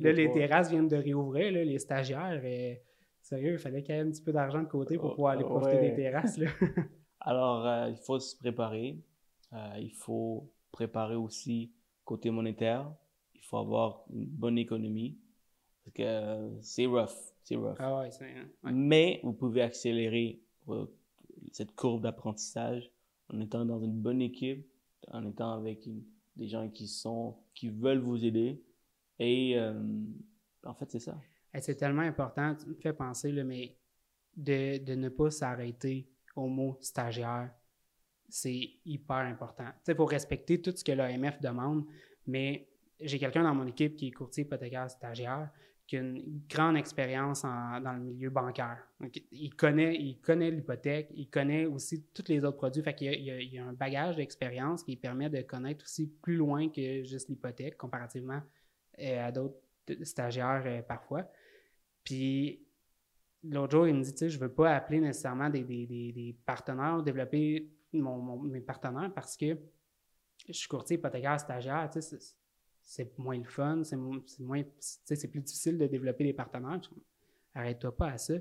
là, les terrasses viennent de réouvrir, là, les stagiaires. Euh, sérieux, il fallait qu'il y ait un petit peu d'argent de côté pour pouvoir aller profiter des terrasses. Là. Alors, il faut se préparer. il faut préparer aussi côté monétaire. Il faut avoir une bonne économie. Parce que c'est rough. C'est rough. Ah ouais, hein, Mais vous pouvez accélérer cette courbe d'apprentissage en étant dans une bonne équipe, en étant avec des gens qui sont qui veulent vous aider. Et euh, en fait, c'est ça. c'est tellement important. Tu me fais penser, là, mais de, de ne pas s'arrêter au mot stagiaire, c'est hyper important. Il faut respecter tout ce que l'AMF demande, mais j'ai quelqu'un dans mon équipe qui est courtier hypothécaire stagiaire qui a une grande expérience dans le milieu bancaire. il connaît, il connaît l'hypothèque, il connaît aussi tous les autres produits. Fait qu'il y a, il y a un bagage d'expérience qui permet de connaître aussi plus loin que juste l'hypothèque, comparativement euh, à d'autres stagiaires euh, parfois. Puis l'autre jour, il me dit, tu sais, je ne veux pas appeler nécessairement des, des, des, partenaires, développer mes partenaires parce que je suis courtier hypothécaire stagiaire, tu sais, c'est moins le fun, c'est moins, c'est plus difficile de développer des partenaires. Arrête-toi pas à ça.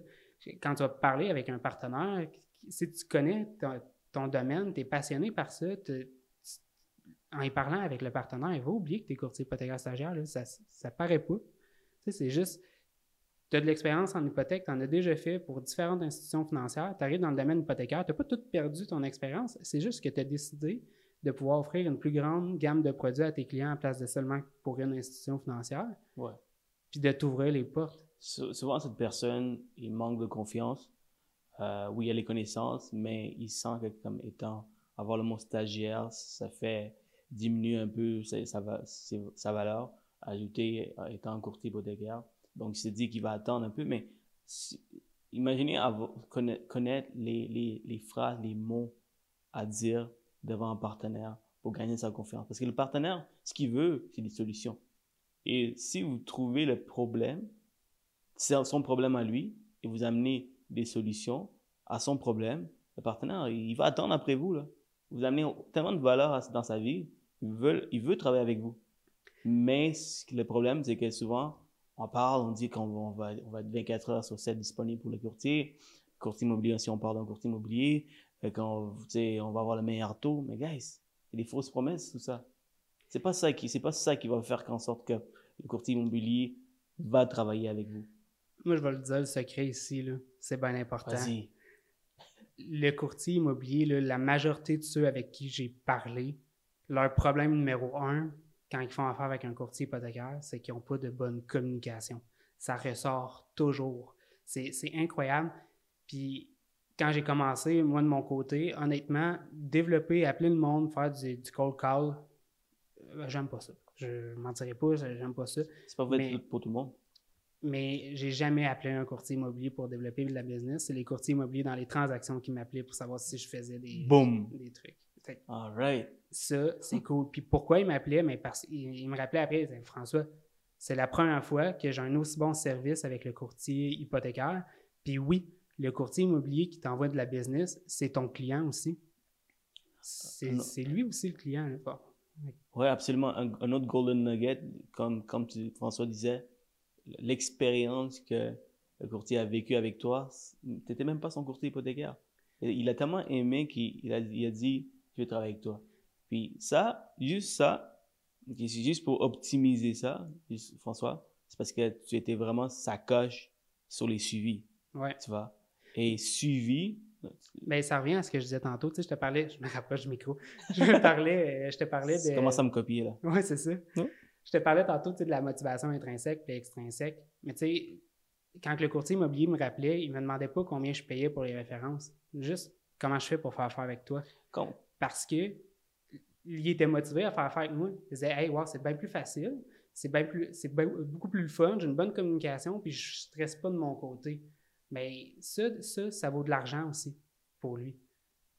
Quand tu vas parler avec un partenaire, si tu connais ton, domaine, tu es passionné par ça, en y parlant avec le partenaire, il va oublier que tu es courtier hypothécaire stagiaire. ça ne paraît pas. c'est juste, tu as de l'expérience en hypothèque, tu en as déjà fait pour différentes institutions financières, tu arrives dans le domaine hypothécaire, tu n'as pas tout perdu ton expérience, c'est juste que tu as décidé de pouvoir offrir une plus grande gamme de produits à tes clients en place de seulement pour une institution financière. Ouais. Puis de t'ouvrir les portes. souvent, cette personne, il manque de confiance. Euh, oui, il a les connaissances, mais il sent que comme étant avoir le mot stagiaire, ça fait diminue un peu sa, sa, sa valeur ajoutée étant un courtier hypothécaire. Donc, il s'est dit qu'il va attendre un peu, mais imaginez avoir, connaître, connaître les, les, les, phrases, les mots à dire devant un partenaire pour gagner sa confiance. Parce que le partenaire, ce qu'il veut, c'est des solutions. Et si vous trouvez le problème, c'est son problème à lui, et vous amenez des solutions à son problème, le partenaire, il va attendre après vous. Là. Vous amenez tellement de valeur dans sa vie, il veut, il veut travailler avec vous. Mais le problème, c'est que souvent, on parle, on dit qu'on va, on va être 24 heures sur 7 disponible pour le courtier. Courtier immobilier, si on parle d'un courtier immobilier, on, on va avoir le meilleur taux. Mais guys, c'est des fausses promesses, tout ça. C'est pas ça qui, c'est pas ça qui va faire qu'en sorte que le courtier immobilier va travailler avec vous. Moi, je vais le dire, le secret ici, c'est bien important. Vas-y. Le courtier immobilier, la majorité de ceux avec qui j'ai parlé, leur problème numéro un, quand ils font affaire avec un courtier hypothécaire, c'est qu'ils n'ont pas de bonne communication. Ça ressort toujours. C'est incroyable. Puis quand j'ai commencé, moi de mon côté, honnêtement, développer, appeler le monde, faire du, cold call, euh, j'aime pas ça. Je mentirais pas, j'aime pas ça. C'est pas vrai pour tout le monde. Mais j'ai jamais appelé un courtier immobilier pour développer de la business. C'est les courtiers immobiliers dans les transactions qui m'appelaient pour savoir si je faisais des, des trucs. All right. Ça, c'est cool. Puis pourquoi il m'appelait? Mais parce il, me rappelait après, François, c'est la première fois que j'ai un aussi bon service avec le courtier hypothécaire. Puis oui, le courtier immobilier qui t'envoie de la business, c'est ton client aussi. C'est lui aussi le client. Oui, absolument. Un, autre golden nugget, comme, comme tu, François disait, l'expérience que le courtier a vécu avec toi, tu n'étais même pas son courtier hypothécaire. Il a tellement aimé qu'il a, il a dit, je vais travailler avec toi. Puis ça, juste ça, c'est juste pour optimiser ça, François, c'est parce que tu étais vraiment sa coche sur les suivis. Ouais. Tu vois? Et suivi. Mais ça revient à ce que je disais tantôt. Tu sais, je te parlais, je me rapproche du micro. Je te parlais, euh, je te parlais de. Tu commences à me copier, là. Oui, c'est ça. Je te parlais tantôt de la motivation intrinsèque et extrinsèque. Mais tu sais, quand le courtier immobilier me rappelait, il me demandait pas combien je payais pour les références. Juste comment je fais pour faire affaire avec toi. Parce que il était motivé à faire affaire avec moi. Il disait Hey, wow, c'est bien plus facile, c'est bien plus, c'est beaucoup plus fun, j'ai une bonne communication, puis je ne stresse pas de mon côté. Mais ça, ça, ça vaut de l'argent aussi pour lui.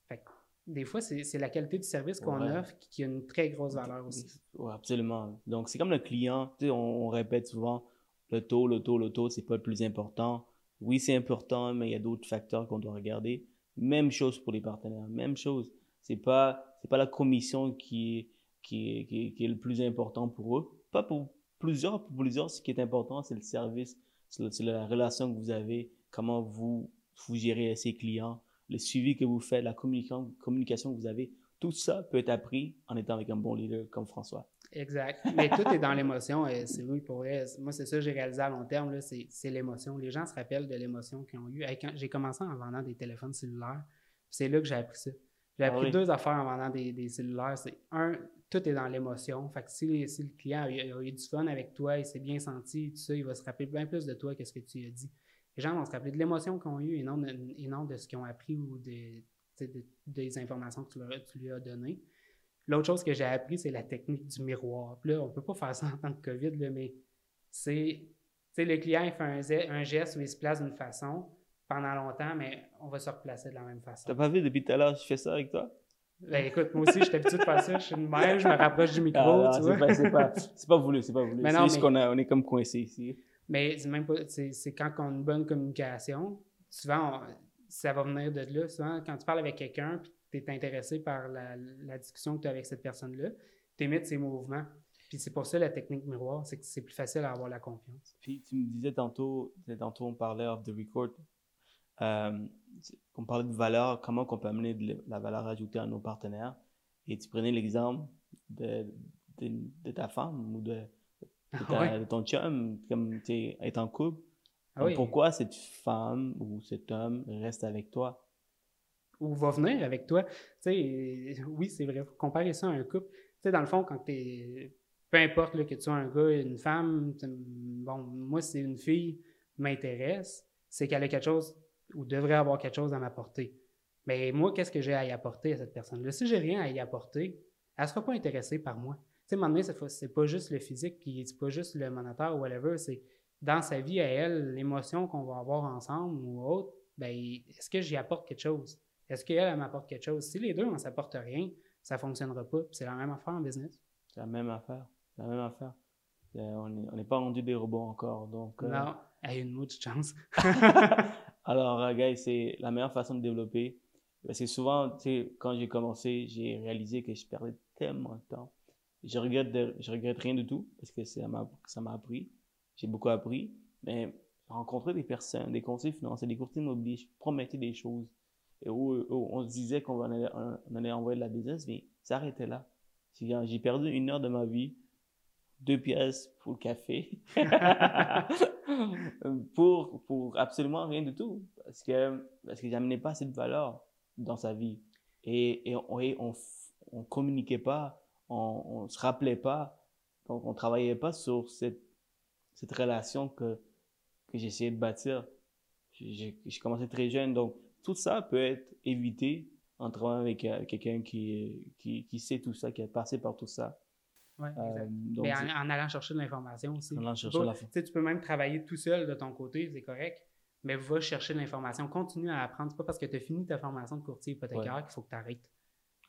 Fait des fois, c'est la qualité du service qu'on offre qui, a une très grosse valeur aussi. Oui, absolument. Donc, c'est comme le client, tu sais, on, répète souvent le taux, le taux, le taux, c'est pas le plus important. Oui, c'est important, mais il y a d'autres facteurs qu'on doit regarder. Même chose pour les partenaires, même chose. C'est pas c'est pas la commission qui est, qui est, qui, est, le plus important pour eux. Pas pour plusieurs, pour plusieurs, ce qui est important, c'est le service, c'est la relation que vous avez, comment vous, vous gérez ces clients, le suivi que vous faites, la communication, communication que vous avez. Tout ça peut être appris en étant avec un bon leader comme François. Exact. Mais tout est dans l'émotion. Et c'est oui, pour Moi, c'est ça que j'ai réalisé à long terme. C'est l'émotion. Les gens se rappellent de l'émotion qu'ils ont eue. J'ai commencé en vendant des téléphones cellulaires. C'est là que j'ai appris ça. J'ai appris ah deux affaires en vendant des, cellulaires. C'est un, tout est dans l'émotion. Fait que si, le client a, eu du fun avec toi, il s'est bien senti, tout ça, il va se rappeler bien plus de toi que ce que tu lui as dit. Les gens vont se rappeler de l'émotion qu'ils ont eue et non de, et non de ce qu'ils ont appris ou des informations que tu, lui as données. L'autre chose que j'ai appris, c'est la technique du miroir. Puis là, on ne peut pas faire ça en temps de COVID, mais c'est le client il fait un, un geste où il se place d'une façon pendant longtemps, mais on va se replacer de la même façon. T'as pas vu depuis tout à l'heure, je fais ça avec toi? Ben écoute, moi aussi, je suis habitué de faire ça. Je suis une mère, je me rapproche du micro, ah, tu vois. C'est pas, pas, voulu, c'est pas voulu. C'est juste qu'on on est comme coincé ici. Mais c'est quand on a une bonne communication, souvent, ça va venir de là. Souvent, quand tu parles avec quelqu'un, puis tu es intéressé par la, discussion que tu as avec cette personne-là, tu émites ses mouvements. Puis c'est pour ça la technique miroir, c'est que c'est plus facile à avoir la confiance. Puis tu me disais tantôt, tantôt on parlait off the record, euh, parlait de valeur, comment on peut amener de la valeur ajoutée à nos partenaires. Et tu prenais l'exemple de, de, ta femme ou de, de, ton chum, comme tu es en couple. Ah pourquoi cette femme ou cet homme reste avec toi? Ou va venir avec toi? oui, c'est vrai, faut comparer ça à un couple. Dans le fond, quand tu es. Peu importe que tu sois un gars, une femme, bon, moi, c'est une fille m'intéresse, c'est qu'elle a quelque chose ou devrait avoir quelque chose à m'apporter. Mais moi, qu'est-ce que j'ai à y apporter à cette personne-là? Si j'ai rien à y apporter, elle sera pas intéressée par moi. Sais, à un moment donné, c'est- c'est pas juste le physique, puis c'est pas juste le monétaire ou whatever, c'est dans sa vie à elle, l'émotion qu'on va avoir ensemble ou autre, ben, est-ce que j'y apporte quelque chose? Est-ce qu'elle, elle m'apporte quelque chose? Si les deux, on s'apporte rien, ça fonctionnera pas. C'est la même affaire en business. C'est la même affaire. C'est la même affaire. Euh, on n'est pas rendu des robots encore. Donc, euh, Non, elle a une maudite chance. Alors, euh, guys, c'est la meilleure façon de développer. Parce que souvent, tu sais, quand j'ai commencé, j'ai réalisé que je perdais tellement de temps. Je regrette, de- je regrette rien du tout parce que ça m'a ça m'a appris. J'ai beaucoup appris. Mais j'ai rencontré des personnes, des conseillers financiers, des courtiers immobiliers, je promettais des choses. Et où, on se disait qu'on allait, on allait envoyer de la business, mais ça arrêtait là. J'ai perdu une heure de ma vie, deux pièces pour le café, pour, pour absolument rien du tout. Parce que, parce que j'amenais pas cette valeur dans sa vie. Et, on, et on, on communiquait pas, on, on se rappelait pas, donc on travaillait pas sur cette, cette relation que, que j'essayais de bâtir. J'ai- commencé très jeune, donc tout ça peut être évité en travaillant avec euh, quelqu'un qui, qui, qui sait tout ça, qui a passé par tout ça. Ouais, Euh, donc, Mais en, en allant chercher de l'information aussi. En allant Tu chercher peux- la- tu sais, Tu peux même travailler tout seul de ton côté, c'est correct. Mais va chercher de l'information. Continue à apprendre. C'est pas parce que tu as fini ta formation de courtier hypothécaire qu'il faut que tu arrêtes.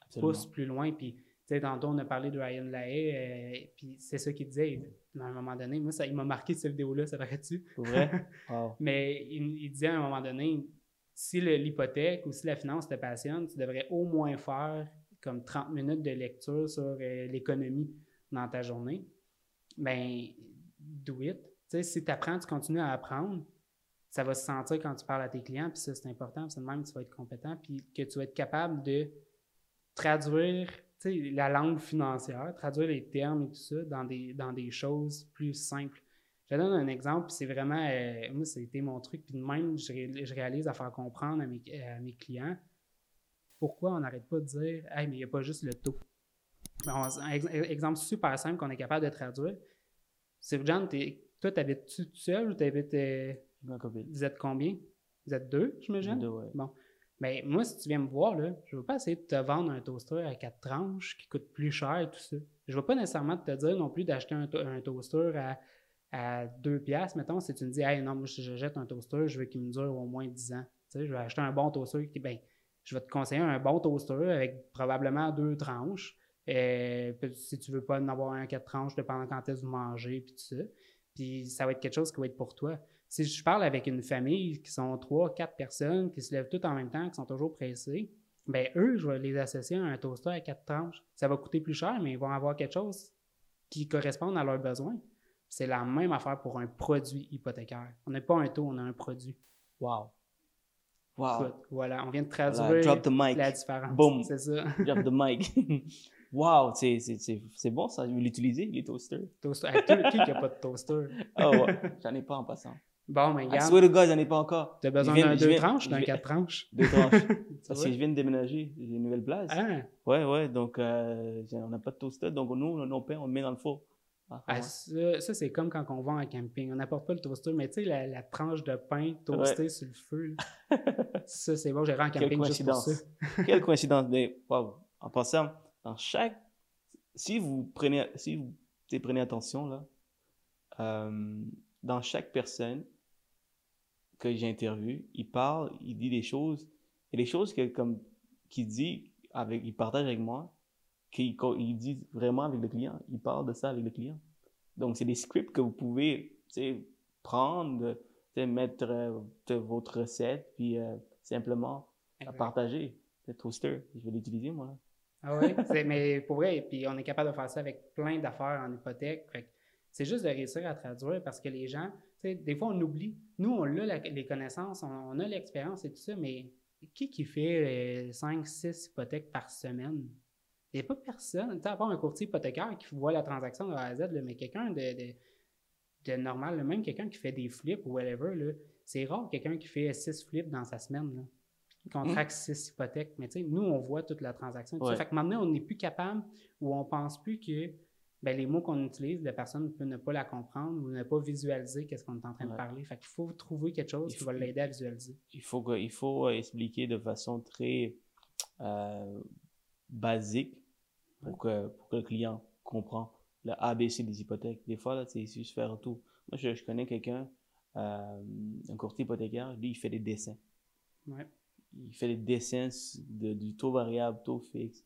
absolument. pousse plus loin. Puis, sais, tantôt, on a parlé de Ryan Lahaye, euh, puis c'est ça qu'il disait. À un moment donné, moi, ça, il m'a marqué cette vidéo-là, ça paraît-tu? Pour vrai? Wow. Mais il, il disait à un moment donné, si l'hypothèque ou si la finance te passionne, tu devrais au moins faire comme 30 minutes de lecture sur euh, l'économie dans ta journée. Ben, do it. Tu sais, si tu apprends, tu continues à apprendre, ça va se sentir quand tu parles à tes clients, puis ça, c'est important, c'est de même que tu vas être compétent, puis que tu vas être capable de traduire la langue financière, traduire les termes et tout ça dans des, dans des choses plus simples. Je donne un exemple, puis c'est vraiment, euh, moi, c'était mon truc, puis de même, je, ré- je réalise à faire comprendre à mes, à mes clients pourquoi on n'arrête pas de dire, hey, mais il n'y a pas juste le taux. Un ex- exemple super simple qu'on est capable de traduire. C'est John, toi, t'habites-tu tout seul ou t'habites, euh, vous êtes combien? Vous êtes deux, j'imagine? Deux, ouais. Bon. Mais moi, si tu viens me voir, là, je ne veux pas essayer de te vendre un toaster à quatre tranches qui coûte plus cher et tout ça. Je ne veux pas nécessairement te dire non plus d'acheter un, to- un toaster à, à deux piastres, mettons, si tu me dis, hey, non, moi, je jette un toaster, je veux qu'il me dure au moins 10 ans. Tu sais, je vais acheter un bon toaster qui, ben, je vais te conseiller un bon toaster avec probablement deux tranches. Euh, si tu veux pas en avoir un à quatre tranches, dépendant quand est-ce que vous mangez, puis tout ça. Puis ça va être quelque chose qui va être pour toi. Si je parle avec une famille qui sont trois, quatre personnes, qui se lèvent toutes en même temps, qui sont toujours pressés, ben eux, je vais les associer à un toaster à quatre tranches. Ça va coûter plus cher, mais ils vont avoir quelque chose qui corresponde à leurs besoins. C'est la même affaire pour un produit hypothécaire. On n'a pas un taux, on a un produit. Wow. Wow. Écoute, voilà, on vient de Voilà, traduire drop the mic. la différence. Boom. C'est ça. Drop the mic. wow, c'est, c'est, c'est, c'est bon ça, je vais l'utiliser, les toasters? Toaster. Hey, qui n'a pas de toaster? Oh, ouais. j'en ai pas en passant. Bon, mais regarde, swear to God, j'en ai pas encore. tu as besoin d'un deux viens- tranches, d'un quatre tranches. Deux tranches. Parce que je viens de déménager, j'ai une nouvelle place. Ah, Ouais, ouais, donc euh, on n'a pas de toaster, donc nous, nos pains, on le met dans le four. Ah, ah, ça, ça, c'est comme quand on va en camping. On n'apporte pas le toaster, mais tu sais, la, la tranche de pain toastée sur le feu, ça, c'est bon, j'irai en Quelle camping juste pour ça. coïncidence. Quelle coïncidence. Mais, wow. En passant, dans chaque. Si vous prenez, si vous prenez attention, là, euh, dans chaque personne que j'interviewe, il parle, il dit des choses. Et des choses que, comme, qu'il dit, avec, il partage avec moi, qu'il il dit vraiment avec le client. Il parle de ça avec le client. Donc, c'est des scripts que vous pouvez, prendre, mettre euh, votre recette, puis euh, simplement à partager. Le toaster, je vais l'utiliser, moi. Ah oui, c'est- mais pour vrai, puis on est capable de faire ça avec plein d'affaires en hypothèque. C'est juste de réussir à traduire parce que les gens, des fois on oublie. Nous, on a la- les connaissances, on, on a l'expérience et tout ça, mais qui qui fait 5, 6 hypothèques par semaine? Il n'y a pas personne. Tu sais, à part un courtier hypothécaire qui voit la transaction de A à Z, là, mais quelqu'un de, de, de normal, même quelqu'un qui fait des flips ou whatever, c'est rare quelqu'un qui fait 6 flips dans sa semaine. Là contracte six hypothèques. Mais tu sais, nous, on voit toute la transaction. Ouais. Fait que maintenant, on n'est plus capable ou on pense plus que ben, les mots qu'on utilise, la personne peut ne pas la comprendre ou ne pas visualiser qu'est-ce qu'on est en train de parler. Fait qu'il faut trouver quelque chose qui va l'aider à visualiser. Il faut, que- il faut euh, expliquer de façon très euh, basique pour, que, pour que le client comprend le ABC des hypothèques. Des fois, là, c'est juste faire tout. Moi, je, je connais quelqu'un, euh, un courtier hypothécaire, lui, il fait des dessins. Ouais. Il fait des dessins de, du taux variable, taux fixe.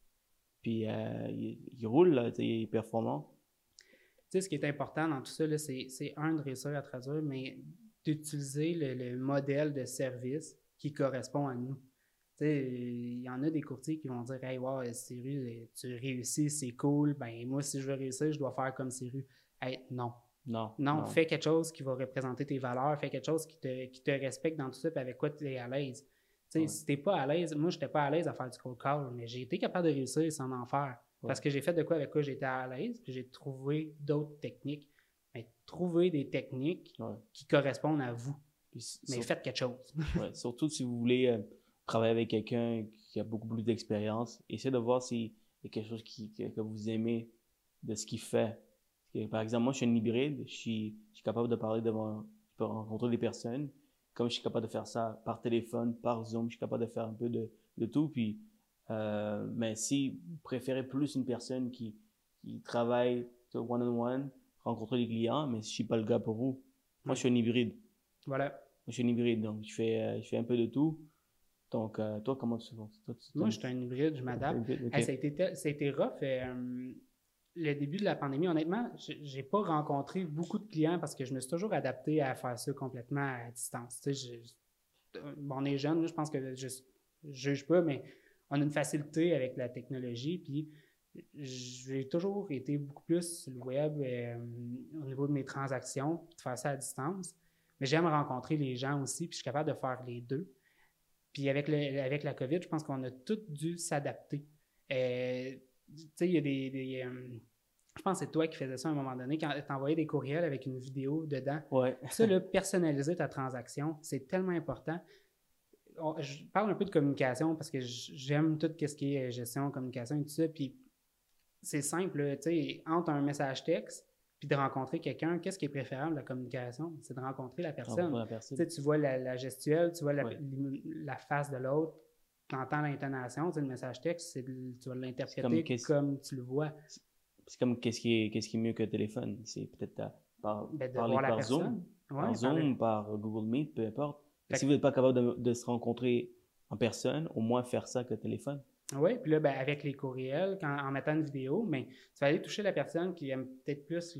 Puis euh, il, il, roule, il est performant. Tu sais, ce qui est important dans tout ça, c'est un, de réussir à traduire, mais d'utiliser le, le modèle de service qui correspond à nous. Tu sais, il y en a des courtiers qui vont dire Hey, wow, Siru, tu réussis, c'est cool. Ben, moi, si je veux réussir, je dois faire comme Siru. Hey, non. Non, Non, fais quelque chose qui va représenter tes valeurs, fais quelque chose qui te, qui te respecte dans tout ça, puis avec quoi tu es à l'aise. Ouais. si t'es pas à l'aise, moi, j'étais pas à l'aise à faire du cold call, mais j'ai été capable de réussir sans en faire. Ouais. Parce que j'ai fait de quoi avec quoi j'étais à l'aise, puis j'ai trouvé d'autres techniques. Mais trouver des techniques Ouais. qui correspondent à vous. Puis Mais faites quelque chose. surtout si vous voulez euh, travailler avec quelqu'un qui a beaucoup plus d'expérience, essayez de voir s'il y a quelque chose qui, que, que vous aimez de ce qu'il fait. Par exemple, moi, je suis un hybride. Je suis, je suis capable de parler devant, je peux rencontrer des personnes. Comme je suis capable de faire ça par téléphone, par Zoom, je suis capable de faire un peu de, de tout. Puis, euh, mais si vous préférez plus une personne qui, qui travaille tu sais, one-on-one, rencontrer des clients, mais je suis pas le gars pour vous. Moi, je suis un hybride. Voilà. Moi, je suis un hybride, donc je fais, euh, je fais un peu de tout. Donc, euh, toi, comment tu fais toi, tu- Moi, je suis un hybride, je m'adapte. Hey, ça, a été ça a été rough. Le début de la pandémie, honnêtement, j'ai pas rencontré beaucoup de clients parce que je me suis toujours adapté à faire ça complètement à distance. Tu sais, bon, on est jeune, je pense que je, je juge pas, mais on a une facilité avec la technologie. Puis j'ai toujours été beaucoup plus sur le web euh, au niveau de mes transactions, de faire ça à distance. Mais j'aime rencontrer les gens aussi, puis je suis capable de faire les deux. Puis avec, le, avec la COVID, je pense qu'on a tous dû s'adapter. Euh, tu sais, il y a des. des, euh, je pense que c'est toi qui faisais ça à un moment donné, quand tu envoyais des courriels avec une vidéo dedans. Ouais. Ça, là, personnaliser ta transaction, c'est tellement important. On- je parle un peu de communication parce que j'aime tout ce qui est gestion, communication et tout ça. Puis c'est simple, tu sais, entre un message texte puis de rencontrer quelqu'un, qu'est-ce qui est préférable la communication? C'est de rencontrer la personne. Rencontrer la personne. Tu vois la, la gestuelle, tu vois la, Ouais. la face de l'autre, tu entends l'intonation, le message texte, tu vas l'interpréter comme tu le vois. C'est comme qu'est-ce qui est, qu'est-ce qui est mieux que le téléphone? C'est peut-être par, Ben, par. Zoom, Ouais, par Zoom, par Google Meet, peu importe. Fait Si vous n'êtes pas capable de, de se rencontrer en personne, au moins faire ça que téléphone. Oui, puis là, ben, avec les courriels, quand, en mettant une vidéo, mais tu vas aller toucher la personne qui aime peut-être plus.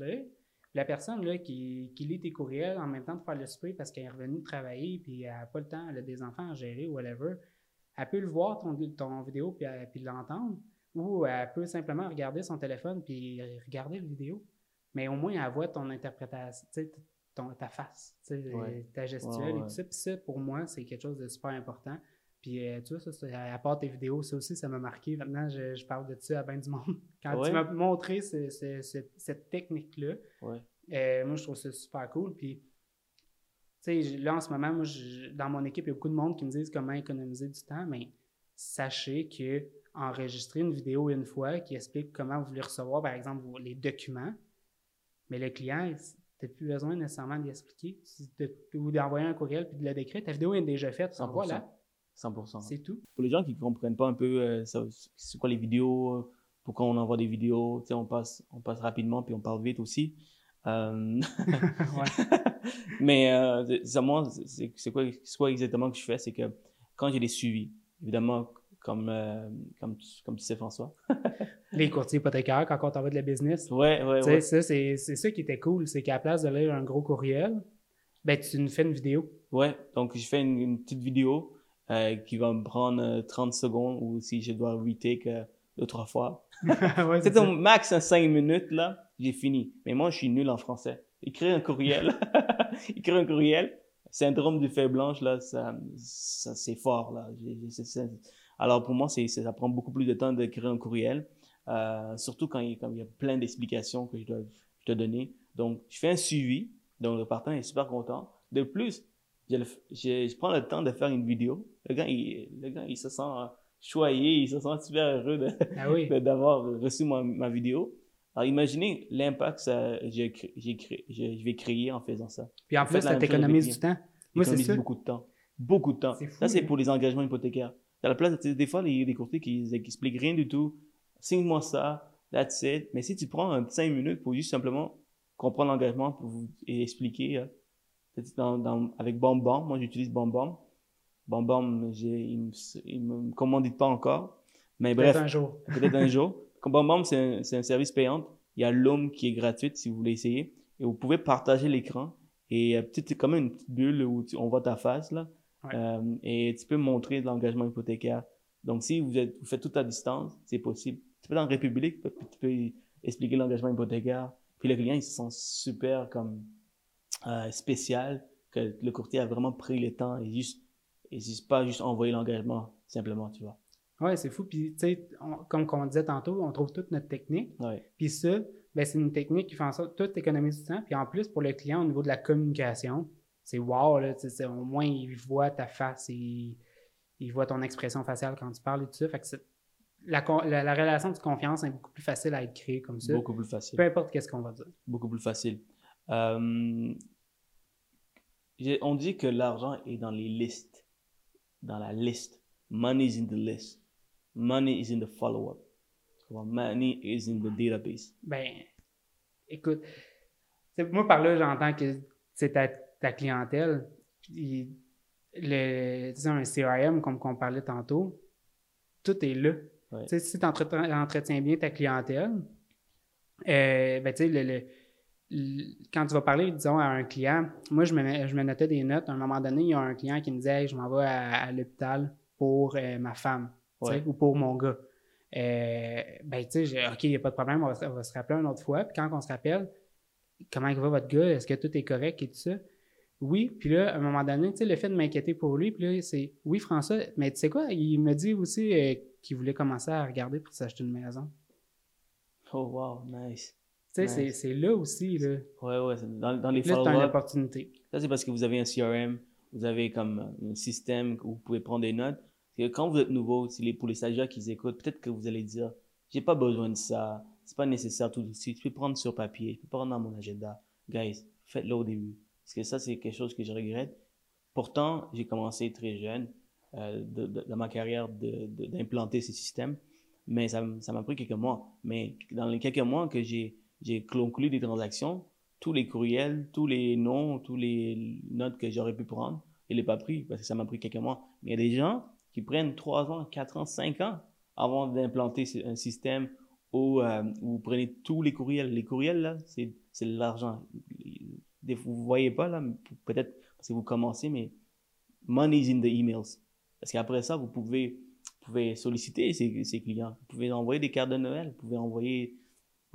La personne là, qui, qui lit tes courriels en même temps de faire le souper parce qu'elle est revenue travailler puis elle n'a pas le temps, elle a des enfants à gérer, whatever, elle peut le voir, ton, ton vidéo, puis, elle- puis l'entendre. Ou elle peut simplement regarder son téléphone puis regarder la vidéo. Mais au moins, elle voit ton interprétation, ton, ta face, Ouais. ta gestuelle Ouais, et tout ça. Puis ça, pour moi, c'est quelque chose de super important. Puis euh, tu vois, ça, à part tes vidéos, ça aussi, ça m'a marqué. Maintenant, je, je parle de ça à bien du monde. Quand tu m'as montré ce- ce- ce- cette technique-là, euh, moi, je trouve ça super cool. Puis, là, en ce moment, moi, je- dans mon équipe, il y a beaucoup de monde qui me disent comment économiser du temps, mais sachez que enregistrer une vidéo une fois qui explique comment vous voulez recevoir, par exemple, vos- les documents, mais le client, tu n'as plus besoin nécessairement d'y expliquer Si de- ou d'envoyer un courriel puis de le décrire. Ta vidéo est déjà faite, 100%. voilà, 100%. c'est tout. Pour les gens qui ne comprennent pas un peu euh, c'est quoi les vidéos, euh, pourquoi on envoie des vidéos, on passe, on passe rapidement puis on parle vite aussi. Euh, Mais euh, ça, moi, c'est quoi, exactement que je fais? C'est que quand j'ai des suivis, évidemment, comme, euh, comme, tu, comme tu sais, François. Les courtiers hypothécaires, quand on t'envoie de la business, Ouais, ouais, ouais. ça, c'est ça qui était cool, c'est qu'à la place de lire un gros courriel, ben, tu nous fais une vidéo. Ouais, donc je fais une, une petite vidéo euh, qui va me prendre euh, 30 secondes ou si je dois retake deux, trois fois. Ouais, C'est au max en 5 minutes, là, j'ai fini. Mais moi, je suis nul en français. Écrire un courriel, écrire un courriel, syndrome du feuille blanche, là, ça, ça c'est fort, là. Alors, pour moi, c'est, ça prend beaucoup plus de temps d'écrire un courriel, euh, surtout quand il, quand il y a plein d'explications que je dois, dois donner. Donc, je fais un suivi, donc le partenaire est super content. De plus, je, le je, je prends le temps de faire une vidéo. Le gars, il, le gars, il se sent euh, choyé, il se sent super heureux Ah oui. d'avoir reçu ma, ma vidéo. Alors, imaginez l'impact que j'ai, je, vais créer en faisant ça. Puis en plus, ça t'économise du temps. Moi, c'est ça. beaucoup de temps. Beaucoup de temps. Fou, ça, c'est hein. pour les engagements hypothécaires. À la place, des fois, les, les courtiers qui, qui expliquent rien du tout. signe-moi ça, that's it. Mais si tu prends un 5 minutes pour juste simplement comprendre l'engagement pour vous et expliquer, euh, dans, dans, avec BombBomb, moi j'utilise BombBomb. BombBomb, il me, me commandite pas encore. Mais bref. Peut-être un jour. Peut-être un jour. BombBomb, c'est un, un, service payant. Il y a Loom qui est gratuite si vous voulez essayer. Et vous pouvez partager l'écran. Et c'est comme une petite bulle où on voit ta face, là. Euh, et tu peux montrer de l'engagement hypothécaire. Donc, si vous, êtes, vous faites tout à distance, c'est possible. Tu peux dans République, tu peux expliquer l'engagement hypothécaire. Puis le client, il se sent super comme euh, spécial, que le courtier a vraiment pris le temps et juste, et juste pas juste envoyer l'engagement, simplement, tu vois. Ouais, c'est fou. Puis, tu sais, comme on disait tantôt, on trouve toute notre technique. Puis ça, ben, c'est une technique qui fait en sorte que tout économise du temps. Puis en plus, pour le client, au niveau de la communication, c'est wow, là, au moins, il voit ta face et il voit ton expression faciale quand tu parles et tout ça. Fait que la, la, relation de confiance est beaucoup plus facile à être créée comme ça. Beaucoup plus facile. Peu importe qu'est-ce qu'on va dire. Beaucoup plus facile. Euh, on dit que l'argent est dans les listes, dans la liste. Money is in the list. Money is in the follow-up. Money is in the database. Ben, écoute, moi par là, j'entends que c'est ta, ta, clientèle. Puis le, un CRM, comme on parlait tantôt, tout est là. Si tu entretiens bien ta clientèle, euh, ben, le, quand tu vas parler, disons, à un client, moi, je me, je me notais des notes. À un moment donné, il y a un client qui me disait Je m'en vais à, l'hôpital pour euh, ma femme ou pour mon gars. Euh, ben, tu sais, OK, il n'y a pas de problème, on va, se rappeler une autre fois. Puis quand on se rappelle, comment va votre gars? Est-ce que tout est correct et tout ça? Oui, puis là, à un moment donné, tu sais, le fait de m'inquiéter pour lui, puis là, c'est oui, François, mais tu sais quoi, il me dit aussi euh, qu'il voulait commencer à regarder pour s'acheter une maison. Oh, wow, nice. Tu sais, c'est là aussi, là. Ouais, ouais, dans, dans les Là, c'est une opportunité. Ça, c'est parce que vous avez un CRM, vous avez comme un système où vous pouvez prendre des notes. que quand vous êtes nouveau, pour les stagiaires qui écoutent, peut-être que vous allez dire, j'ai pas besoin de ça, c'est pas nécessaire tout de suite, je peux prendre sur papier, je peux prendre dans mon agenda. Guys, faites-le au début. Parce que ça, c'est quelque chose que je regrette. Pourtant, j'ai commencé très jeune euh, dans ma carrière d'implanter ces systèmes, mais ça m'a pris quelques mois. Mais dans les quelques mois que j'ai conclu des transactions, tous les courriels, tous les noms, tous les notes que j'aurais pu prendre, je ne l'ai pas pris parce que ça m'a pris quelques mois. Mais il y a des gens qui prennent 3 ans, 4 ans, 5 ans avant d'implanter un système où, euh, où, vous prenez tous les courriels. Les courriels, là, c'est de l'argent vous voyez pas là, peut-être parce que vous commencez, mais money is in the emails. Parce qu'après ça, vous pouvez, pouvez solliciter ces, clients. Vous pouvez envoyer des cartes de Noël. Vous pouvez envoyer,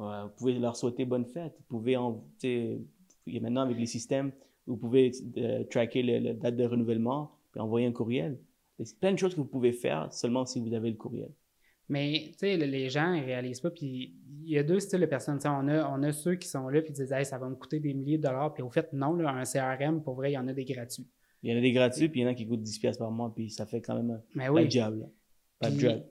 vous pouvez leur souhaiter bonne fête. Vous pouvez, en, maintenant avec les systèmes, vous pouvez euh, tracker la date de renouvellement et envoyer un courriel. C'est plein de choses que vous pouvez faire seulement si vous avez le courriel. Mais, tu sais, les gens, ils réalisent pas. Puis, il y a deux styles de personnes. on a, on a ceux qui sont là puis disent, hey, ça va me coûter des milliers de dollars. Puis, au fait, non, là, un CRM, pour vrai, il y en a des gratuits. Il y en a des gratuits, puis il y en a qui coûtent 10 pièces par mois, puis ça fait quand même un oui. job. Pas de job.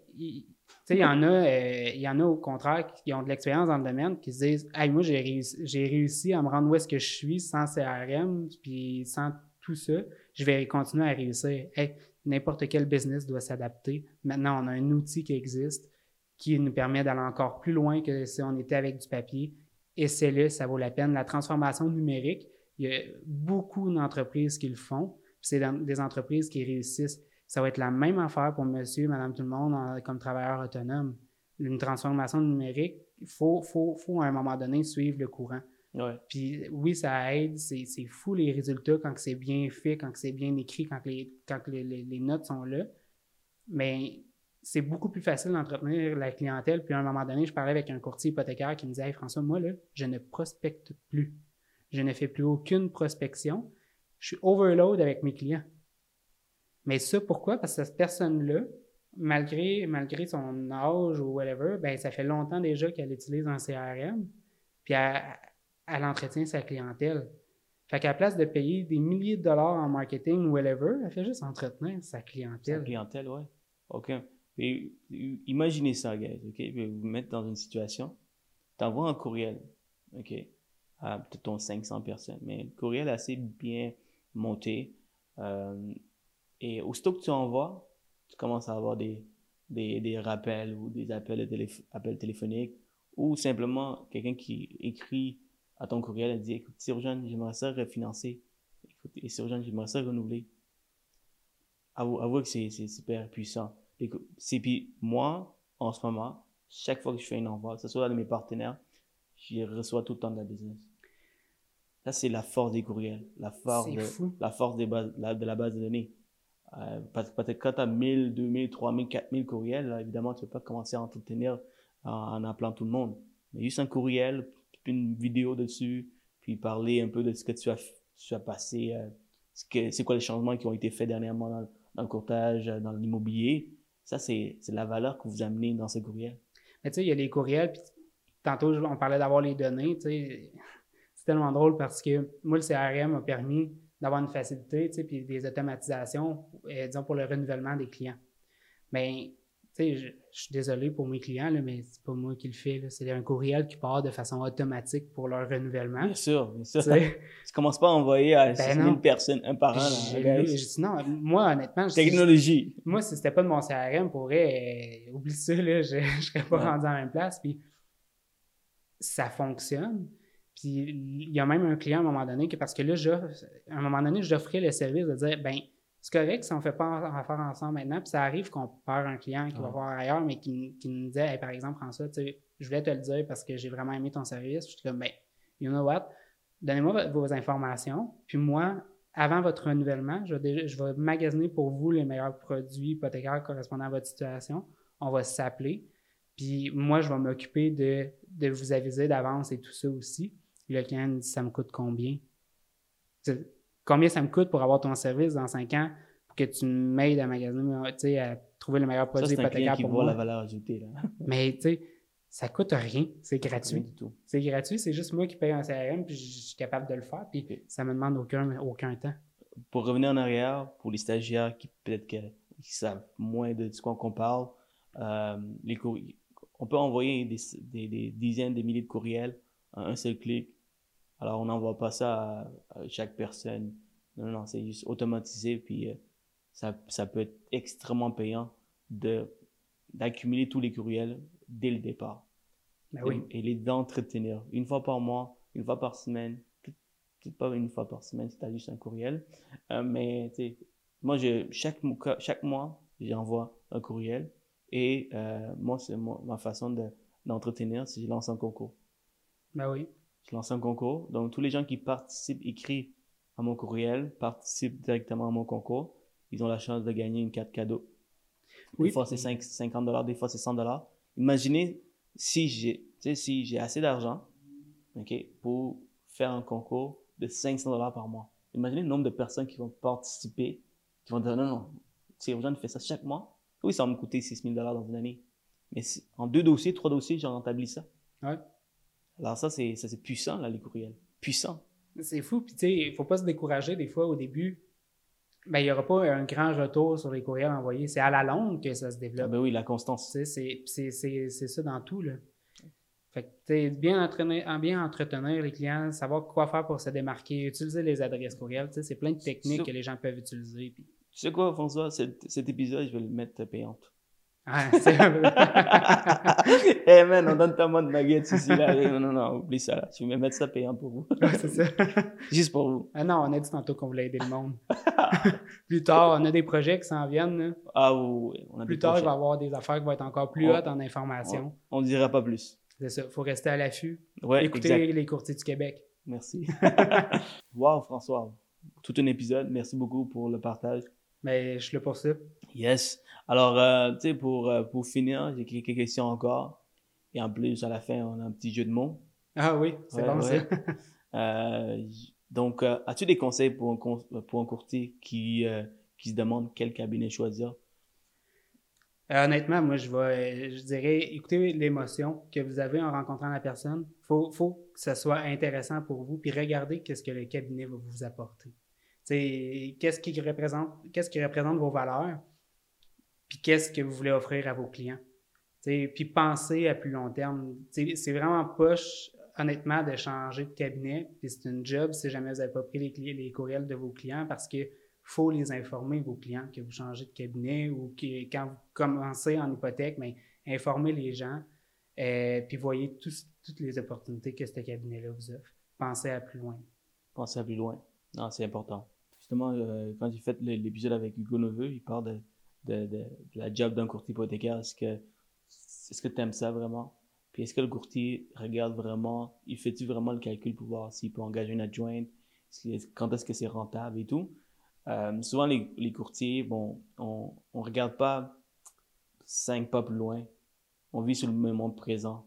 Il y en a, euh, il y en a au contraire qui ont de l'expérience dans le domaine, qui se disent, hey, moi, j'ai réussi, réussi à me rendre où est-ce que je suis sans CRM, puis sans tout ça, je vais continuer à réussir. Hey, n'importe quel business doit s'adapter. Maintenant, on a un outil qui existe qui nous permet d'aller encore plus loin que si on était avec du papier. Et c'est là, ça vaut la peine. La transformation numérique, il y a beaucoup d'entreprises qui le font. C'est des entreprises qui réussissent. Ça va être la même affaire pour monsieur, madame, tout le monde comme travailleur autonome. Une transformation numérique, il faut, faut, faut, à un moment donné suivre le courant. Puis oui, ça aide, c'est fou les résultats quand c'est bien fait, quand c'est bien écrit, quand, les, quand les, les, notes sont là. Mais c'est beaucoup plus facile d'entretenir la clientèle. Puis à un moment donné, je parlais avec un courtier hypothécaire qui me disait Hey François, moi, là, je ne prospecte plus. Je ne fais plus aucune prospection. Je suis overload avec mes clients. Mais ça, pourquoi? Parce que cette personne-là, malgré, malgré son âge ou whatever, ben, ça fait longtemps déjà qu'elle utilise un CRM. Puis elle, elle entretient sa clientèle. Fait qu'à la place de payer des milliers de dollars en marketing ou whatever, elle fait juste entretenir sa clientèle. Sa clientèle, oui. OK. imaginez ça, guys, OK? Je vais vous mettre dans une situation. Tu envoies un courriel, OK? À peut-être 500 personnes, mais le courriel est assez bien monté. Euh, et aussitôt que tu envoies, tu commences à avoir des, des, des rappels ou des appels, appels téléphoniques ou simplement quelqu'un qui écrit à ton courriel et dit Écoute, Sirjan, j'aimerais ça refinancer. Écoute, et Sirjan, j'aimerais ça renouveler. Avoue, que c'est super puissant. C'est puis moi, en ce moment, chaque fois que je fais une envoi, que ce soit de mes partenaires, je reçois tout le temps de la business. Ça, c'est la force des courriels, la force, de, la force des bases, de la base de données. Euh, Peut-être quand tu as 1000, 2000, 3000, 4000 courriels, évidemment, tu ne peux pas commencer à entretenir en, appelant tout le monde. Mais juste un courriel, une vidéo dessus, puis parler un peu de ce que tu as, tu as passé, euh, c'est quoi les changements qui ont été faits dernièrement dans, le courtage, dans l'immobilier. Ça, c'est la valeur que vous amenez dans ce courriel. Mais tu sais, il y a les courriels, puis tantôt, on parlait d'avoir les données. C'est tellement drôle parce que moi, le CRM m'a permis d'avoir une facilité, tu sais, puis des automatisations, euh, disons, pour le renouvellement des clients. Mais, tu sais, je, suis désolé pour mes clients, là, mais c'est pas moi qui le fais. C'est un courriel qui part de façon automatique pour leur renouvellement. Bien sûr, bien sûr. tu commences pas à envoyer à ben personnes un par an. non, moi, honnêtement... Technologie. moi, si c'était pas de mon CRM, pourrait, euh, oublie ça, là, je, ne serais pas rendu à la même place. Puis, ça fonctionne. Puis il y a même un client à un moment donné que, parce que là, à un moment donné, j'offrais le service de dire, ben c'est correct si on ne fait pas affaire ensemble maintenant, puis ça arrive qu'on perd un client qui va voir ailleurs, mais qui, qui nous disait, par exemple, François, je voulais te le dire parce que j'ai vraiment aimé ton service. Je suis comme, ben, you know what, donnez-moi vos informations, puis moi, avant votre renouvellement, je vais, je vais magasiner pour vous les meilleurs produits hypothécaires correspondant à votre situation. On va s'appeler. Puis moi, je vais m'occuper de, de, vous aviser d'avance et tout ça aussi. Le client dit Ça me coûte combien? Combien ça me coûte pour avoir ton service dans cinq ans pour que tu m'aides à magasiner, à trouver le meilleur produit hypothécaire pour voit la valeur ajoutée. Là. Mais tu sais, ça coûte rien. C'est gratuit. C'est gratuit. C'est juste moi qui paye un CRM puis je suis capable de le faire. Puis ça me demande aucun, aucun temps. Pour revenir en arrière, pour les stagiaires qui peut-être qui savent moins de ce qu'on parle, euh, les on peut envoyer des, des, dizaines de milliers de courriels à un seul clic. Alors, on n'envoie pas ça à, chaque personne. Non, non, c'est juste automatisé. Puis, euh, ça, ça, peut être extrêmement payant de, d'accumuler tous les courriels dès le départ. Ben oui. et, les d'entretenir une fois par mois, une fois par semaine. Peut-être pas une fois par semaine si tu as juste un courriel. Euh, mais, tu sais, moi, je, chaque, chaque mois, j'envoie un courriel et euh, moi, c'est ma façon d'entretenir, si je lance un concours. Ben oui. Je lance un concours. Donc, tous les gens qui participent, écrivent à mon courriel, participent directement à mon concours. Ils ont la chance de gagner une carte cadeau. Des fois, c'est 50 dollars, des fois, c'est 100 dollars. Imaginez si j'ai si j'ai assez d'argent ok, pour faire un concours de 500 dollars par mois. Imaginez le nombre de personnes qui vont participer, qui vont dire non, non, urgent de faire ça chaque mois. Oui, ça va me coûter 6 000 dans une année. Mais en deux dossiers, trois dossiers, j'en rentabilise ça. Ouais. Alors ça, c'est puissant, là, les courriels. Puissant. C'est fou. Puis, tu sais, il ne faut pas se décourager des fois au début. Ben, il n'y aura pas un grand retour sur les courriels envoyés. C'est à la longue que ça se développe. Ah ben oui, la constance. C'est ça dans tout, là. Fait que, bien entretenir, bien entretenir les clients, savoir quoi faire pour se démarquer, utiliser les adresses courriels, c'est plein de techniques que les gens peuvent utiliser. Puis... Tu sais quoi, François, cet, épisode, je vais le mettre payante. Ah, c'est Eh hey man, on donne tellement de nuggets ici. Là. Non, non, non, oublie ça. Là. Je vais mettre ça payant pour vous. c'est ça. Juste pour vous. Ah non, on a dit tantôt qu'on voulait aider le monde. plus tard, on a des projets qui s'en viennent. Ah oui, on a Plus tard, il va y avoir des affaires qui vont être encore plus hautes en information. On ne dira pas plus. C'est ça. Il faut rester à l'affût. Ouais, Écoutez les courtiers du Québec. Merci. wow, François. Tout un épisode. Merci beaucoup pour le partage. Mais je le poursuis. Yes. Alors, euh, tu sais, pour, euh, pour finir, j'ai quelques questions encore. Et en plus, à la fin, on a un petit jeu de mots. Ah oui, c'est bon ça. Euh, donc, as-tu des conseils pour un, pour un courtier qui, qui se demande quel cabinet choisir? honnêtement, moi, je, vais, je dirais, écoutez l'émotion que vous avez en rencontrant la personne. Il faut, faut, que ce soit intéressant pour vous, puis regardez qu'est-ce que le cabinet va vous apporter qu'est-ce qui représente, qu'est-ce qui représente vos valeurs, puis qu'est-ce que vous voulez offrir à vos clients? puis pensez à plus long terme. c'est vraiment poche, honnêtement, de changer de cabinet. Puis c'est une job si jamais vous n'avez pas pris les, courriels de vos clients parce que faut les informer, vos clients, que vous changez de cabinet ou que quand vous commencez en hypothèque, mais informez les gens, euh, puis voyez toutes les opportunités que ce cabinet-là vous offre. Pensez à plus loin. Pensez à plus loin. Non, c'est important. Justement, euh, quand j'ai fait l'épisode avec Hugo Neveu, il parle de, de, la job d'un courtier hypothécaire? Est-ce que que tu aimes ça vraiment? Puis est-ce que le courtier regarde vraiment, il fait-tu vraiment le calcul pour voir s'il peut engager une adjointe, quand est-ce que c'est rentable et tout? Euh, souvent, les, les, courtiers, bon, on ne regarde pas cinq pas plus loin. On vit sur le moment présent.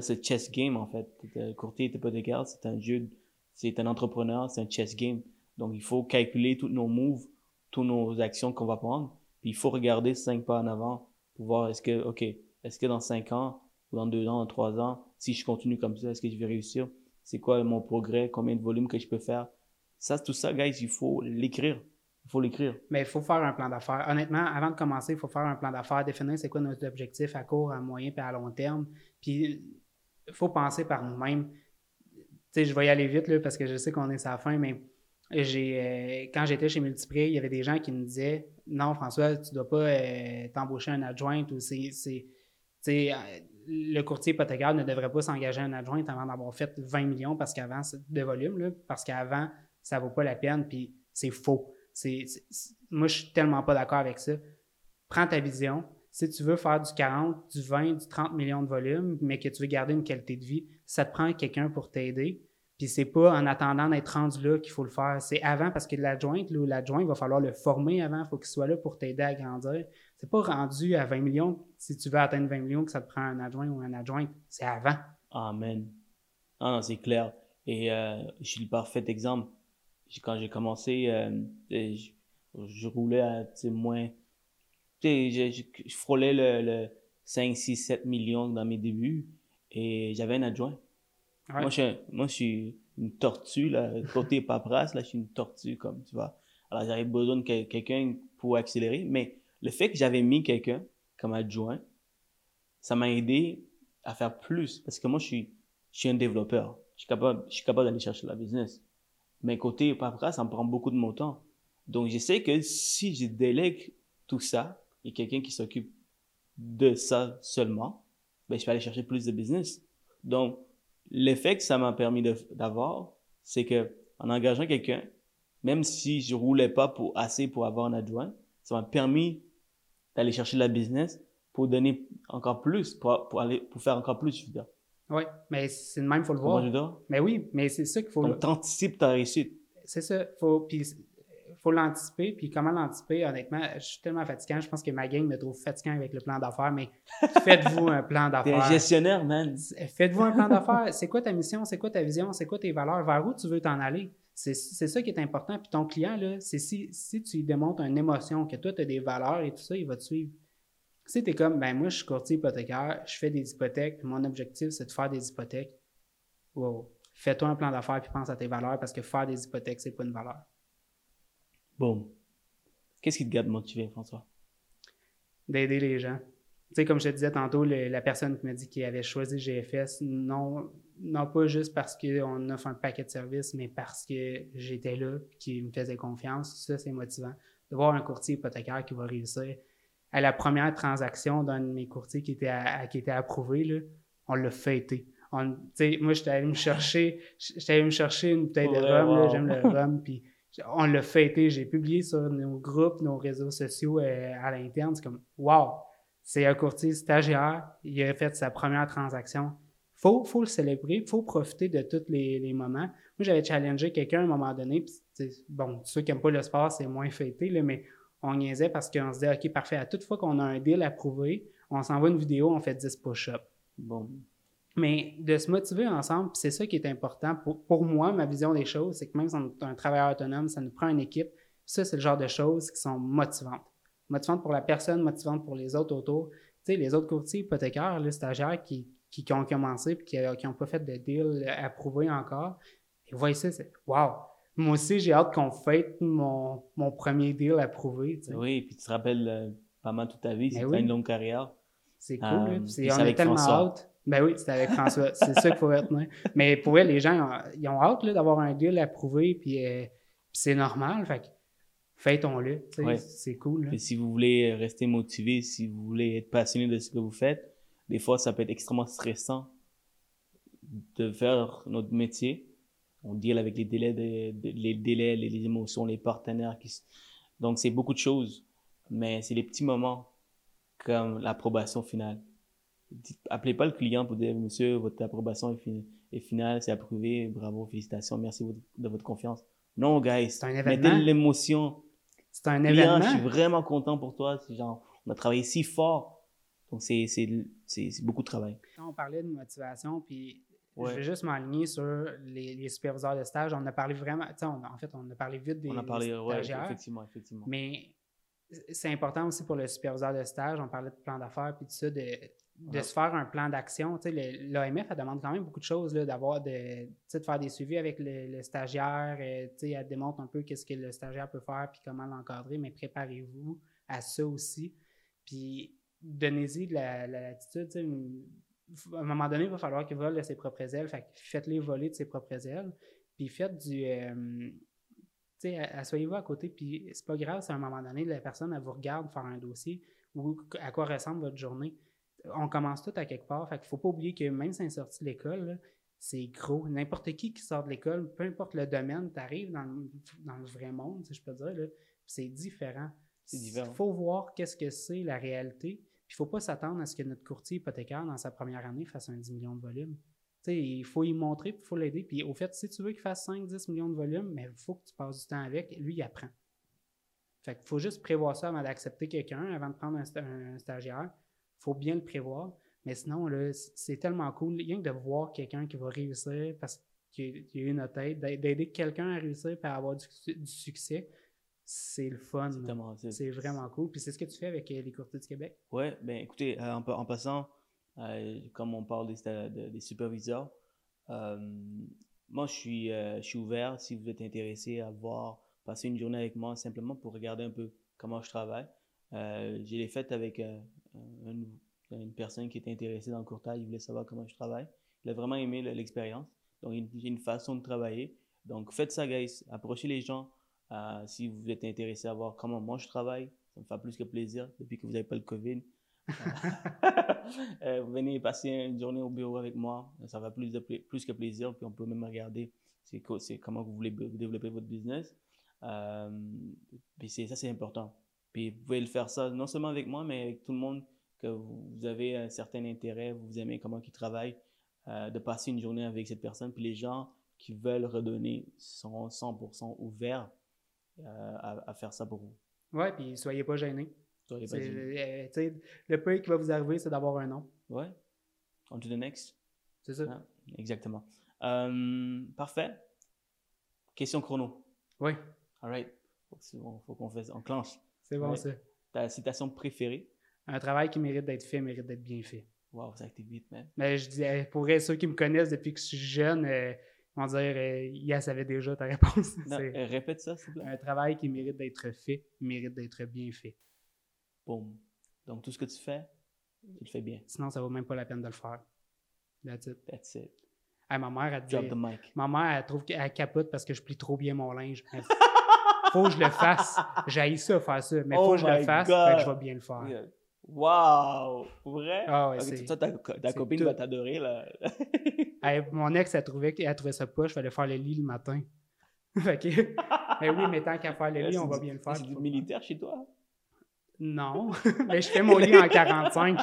C'est chess game, en fait. Le courtier hypothécaire, c'est un jeu, c'est un entrepreneur, c'est un chess game. Donc, il faut calculer tous nos moves, toutes nos actions qu'on va prendre. Il faut regarder cinq pas en avant pour voir est-ce que, OK, est-ce que dans cinq ans, ou dans deux ans, dans trois ans, si je continue comme ça, est-ce que je vais réussir? C'est quoi mon progrès? Combien de volume que je peux faire? Ça, tout ça, guys, il faut l'écrire. Il faut l'écrire. Mais il faut faire un plan d'affaires. Honnêtement, avant de commencer, il faut faire un plan d'affaires, définir c'est quoi nos objectifs à court, à moyen et à long terme. Puis, il faut penser par nous-mêmes. Tu sais, je vais y aller vite là, parce que je sais qu'on est à la fin, mais euh, quand j'étais chez Multiprix, il y avait des gens qui me disaient Non, François, tu ne dois pas euh, t'embaucher un adjoint ou c'est. Euh, le courtier hypothécaire ne devrait pas s'engager un adjoint avant d'avoir fait 20 millions parce qu'avant, de volume, parce qu'avant, ça ne vaut pas la peine, puis c'est faux. Moi, je suis tellement pas d'accord avec ça. Prends ta vision. Si tu veux faire du 40, du 20, du 30 millions de volume, mais que tu veux garder une qualité de vie, ça te prend quelqu'un pour t'aider. Puis c'est pas en attendant d'être rendu là qu'il faut le faire. C'est avant parce que l'adjoint ou l'adjoint, il va falloir le former avant. Il faut qu'il soit là pour t'aider à grandir. C'est pas rendu à 20 millions, si tu veux atteindre 20 millions, que ça te prend un adjoint ou un adjoint. C'est avant. Amen. Ah non, c'est clair. Et euh, je suis le parfait exemple quand j'ai commencé, euh, je, roulais à moins. Je, je, frôlais le, 5, 6, 7 millions dans mes débuts et j'avais un adjoint. Moi, je, moi, je suis une tortue, là, côté paperasse, là, je suis une tortue, comme tu vois. Alors, j'avais besoin de quelqu'un pour accélérer, mais le fait que j'avais mis quelqu'un comme adjoint, ça m'a aidé à faire plus parce que moi, je suis, je suis un développeur. Je suis capable, je suis capable d'aller chercher la business. Mais côté paperasse, ça me prend beaucoup de mon temps. Donc, je sais que si je délègue tout ça, et quelqu'un qui s'occupe de ça seulement, ben, je vais aller chercher plus de business. Donc, l'effet que ça m'a permis d'avoir, c'est que en engageant quelqu'un, même si je roulais pas pour assez pour avoir un adjoint, ça m'a permis d'aller chercher la business pour donner encore plus, pour, pour aller, pour faire encore plus, je veux dire. Oui, mais c'est le même, il faut le voir. Mais oui, mais c'est ça qu'il faut. Donc, t'anticipes ta réussite. C'est ça. Faut, puis, faut l'anticiper. Puis, comment l'anticiper, honnêtement, je suis tellement fatiguant. Je pense que ma gang me trouve fatiguant avec le plan d'affaires, mais faites-vous un plan d'affaires. T'es gestionnaire, man. Faites-vous un plan d'affaires. C'est quoi ta mission? C'est quoi ta vision? C'est quoi tes valeurs? Vers où tu veux t'en aller? C'est ça qui est important. Puis, ton client, là, c'est si, si tu lui démontres une émotion, que toi, tu as des valeurs et tout ça, il va te suivre. Si tu es comme, ben moi, je suis courtier hypothécaire, je fais des hypothèques, mon objectif, c'est de faire des hypothèques. Wow. Fais-toi un plan d'affaires puis pense à tes valeurs parce que faire des hypothèques, c'est pas une valeur. Bon. Qu'est-ce qui te garde motivé, François? D'aider les gens. Tu sais, comme je te disais tantôt, la personne qui m'a dit qu'il avait choisi GFS, non, non pas juste parce qu'on offre un paquet de services, mais parce que j'étais là, qu'il me faisait confiance. Ça, c'est motivant. De voir un courtier hypothécaire qui va réussir à la première transaction d'un de mes courtiers qui était, qui était approuvé, là, on l'a fêté. On, moi, j'étais allé me chercher, j'étais allé me chercher une bouteille de rhum, j'aime le rhum, puis on l'a fêté. J'ai publié sur nos groupes, nos réseaux sociaux euh, à l'interne. C'est comme, wow, c'est un courtier stagiaire, il a fait sa première transaction. Faut, faut le célébrer, faut profiter de tous les, moments. Moi, j'avais challengé quelqu'un à un moment donné, bon, ceux qui n'aiment pas le sport, c'est moins fêté, mais on niaisait parce qu'on se disait, OK, parfait, à toute fois qu'on a un deal à prouver, on s'envoie une vidéo, on fait 10 push-ups. Bon. Mais de se motiver ensemble, c'est ça qui est important. Pour, moi, ma vision des choses, c'est que même si on est un travailleur autonome, ça nous prend une équipe. Ça, c'est le genre de choses qui sont motivantes. Motivantes pour la personne, motivantes pour les autres autour. Tu sais, les autres courtiers hypothécaires, les stagiaires qui, qui, ont commencé et qui n'ont pas fait de deal approuvé encore, ils voient ça, c'est wow! moi aussi, j'ai hâte qu'on fête mon, mon, premier deal approuvé. Oui, puis tu te rappelles euh, pas mal toute ta vie, c'est une longue carrière. C'est cool, euh, on est tellement hâte. Ben oui, c'était avec François. c'est ça qu'il faut retenir. Mais pour eux, les gens, ils ont hâte d'avoir un deal approuvé, puis, euh, puis c'est normal. Fait Fêtons-le. sais, Ouais. C'est cool. là. Et si vous voulez rester motivé, si vous voulez être passionné de ce que vous faites, des fois, ça peut être extrêmement stressant de faire notre métier. On deal avec les délais, de- de- les délais, les, les émotions, les partenaires. Qui, donc, c'est beaucoup de choses. Mais c'est les petits moments comme l'approbation finale. Appelez pas le client pour dire, monsieur, votre approbation est, fi- est finale, c'est approuvé, bravo, félicitations, merci de votre- de votre confiance. Non, guys, C'est un mettez événement. l'émotion C'est un client, événement. je suis vraiment content pour toi. C'est genre, on a travaillé si fort. Donc, c'est, c'est, c'est, c'est beaucoup de travail. Quand on parlait de motivation, puis Ouais. je vais juste m'aligner sur les, les superviseurs de stage. On a parlé vraiment, tu sais, on- en fait, on a parlé vite des on a parlé, ouais, stagiaires, effectivement, effectivement. mais c'est important aussi pour le superviseur de stage. On parlait de plan d'affaires, puis tout ça, de, de Ouais. se faire un plan d'action. L'AMF, elle demande quand même beaucoup de choses, là, d'avoir de, de faire des suivis avec le, le stagiaire. euh, elle démontre un peu qu'est-ce que le stagiaire peut faire, puis comment l'encadrer, mais préparez-vous à ça aussi. Puis donnez-y de la, la latitude. à un moment donné, il va falloir qu'il vole de ses propres ailes. Fait faites-les voler de ses propres ailes. Puis faites du. euh, tu sais, asseyez-vous à côté. Puis c'est pas grave si à un moment donné, la personne, elle vous regarde faire un dossier ou à quoi ressemble votre journée. On commence tout à quelque part. Fait qu'il faut pas oublier que même si on est sorti de l'école, c'est gros. N'importe qui qui sort de l'école, peu importe le domaine, tu arrives dans, le- dans le vrai monde, si je peux dire, là, c'est différent. C'est différent. Il faut voir qu'est-ce que c'est la réalité. Puis il ne faut pas s'attendre à ce que notre courtier hypothécaire, dans sa première année, fasse un 10 millions de volume. Il faut y montrer, il faut l'aider. Puis au fait, si tu veux qu'il fasse 5-10 millions de volume, mais il faut que tu passes du temps avec. Lui, il apprend. Fait qu'il faut juste prévoir ça avant d'accepter quelqu'un, avant de prendre un, sta- un stagiaire. Il faut bien le prévoir. Mais sinon, c'est tellement cool. Rien que de voir quelqu'un qui va réussir parce qu'il y a eu notre aide, d'a- d'aider quelqu'un à réussir et à avoir du, su- du succès, c'est le fun. C'est vraiment cool. Puis c'est ce que tu fais avec euh, les courtiers du Québec? Ouais, ben écoutez, euh, en, pa- en passant, euh, comme on parle des, superviseurs, euh, moi je suis, euh, je suis ouvert si vous êtes intéressé à voir, passer une journée avec moi simplement pour regarder un peu comment je travaille. J'ai les faites avec un- une personne qui était intéressée dans le courtage, il voulait savoir comment je travaille. Il a vraiment aimé le- l'expérience. Donc il a une façon de travailler. Donc faites ça, guys. Approchez les gens. Euh, si vous êtes intéressé à voir comment moi je travaille, ça me fait plus que plaisir depuis que vous n'avez pas le COVID. Euh, vous venez passer une journée au bureau avec moi, ça va plus, plus que plaisir, puis on peut même regarder c'est co- c'est comment vous voulez développer votre business. Euh, ça, c'est important. Puis vous pouvez le faire ça non seulement avec moi, mais avec tout le monde que vous avez un certain intérêt, vous aimez comment il travaille, euh, de passer une journée avec cette personne. Puis les gens qui veulent redonner sont 100% ouverts euh, à, à faire ça pour vous. Ouais, puis soyez pas gênés. Soyez pas gênés. euh, le pire qui va vous arriver, c'est d'avoir un nom. Ouais. On to the next. C'est ça. Ah, exactement. Euh, parfait. Question chrono. Oui, All right. Faut- faut qu'on fasse, on clenche. C'est bon Ouais. ça. Ta citation préférée? Un travail qui mérite d'être fait mérite d'être bien fait. Wow, ça a été vite, man. Mais je dis, euh, pour ceux qui me connaissent depuis que je suis jeune, euh, ils vont dire, euh, Yes, savait déjà ta réponse. Non, euh, répète ça, s'il te plaît. un travail qui mérite d'être fait, mérite d'être bien fait. Boom. Donc, tout ce que tu fais, tu le fais bien. Sinon, ça vaut même pas la peine de le faire. That's it. That's it. Hey, ma mère, elle dit, Drop the mic. ma mère, elle trouve qu'elle capote parce que je plie trop bien mon linge. Elle faut que je le fasse. J'ai ça faire ça, mais faut Oh que je le fasse, God. fait que je vais bien le faire. Yeah. Wow! Vrai? Ah ouais, Ok, c'est- toi, ta, copine tout. va t'adorer, là. Hey, mon ex, elle trouvait, qu'elle trouvait ça poche, je fallait faire le lit le matin. fait que, mais oui, mais tant qu'à faire le lit, on va bien le faire. C'est du militaire chez toi? Non, mais je fais mon lit en 45.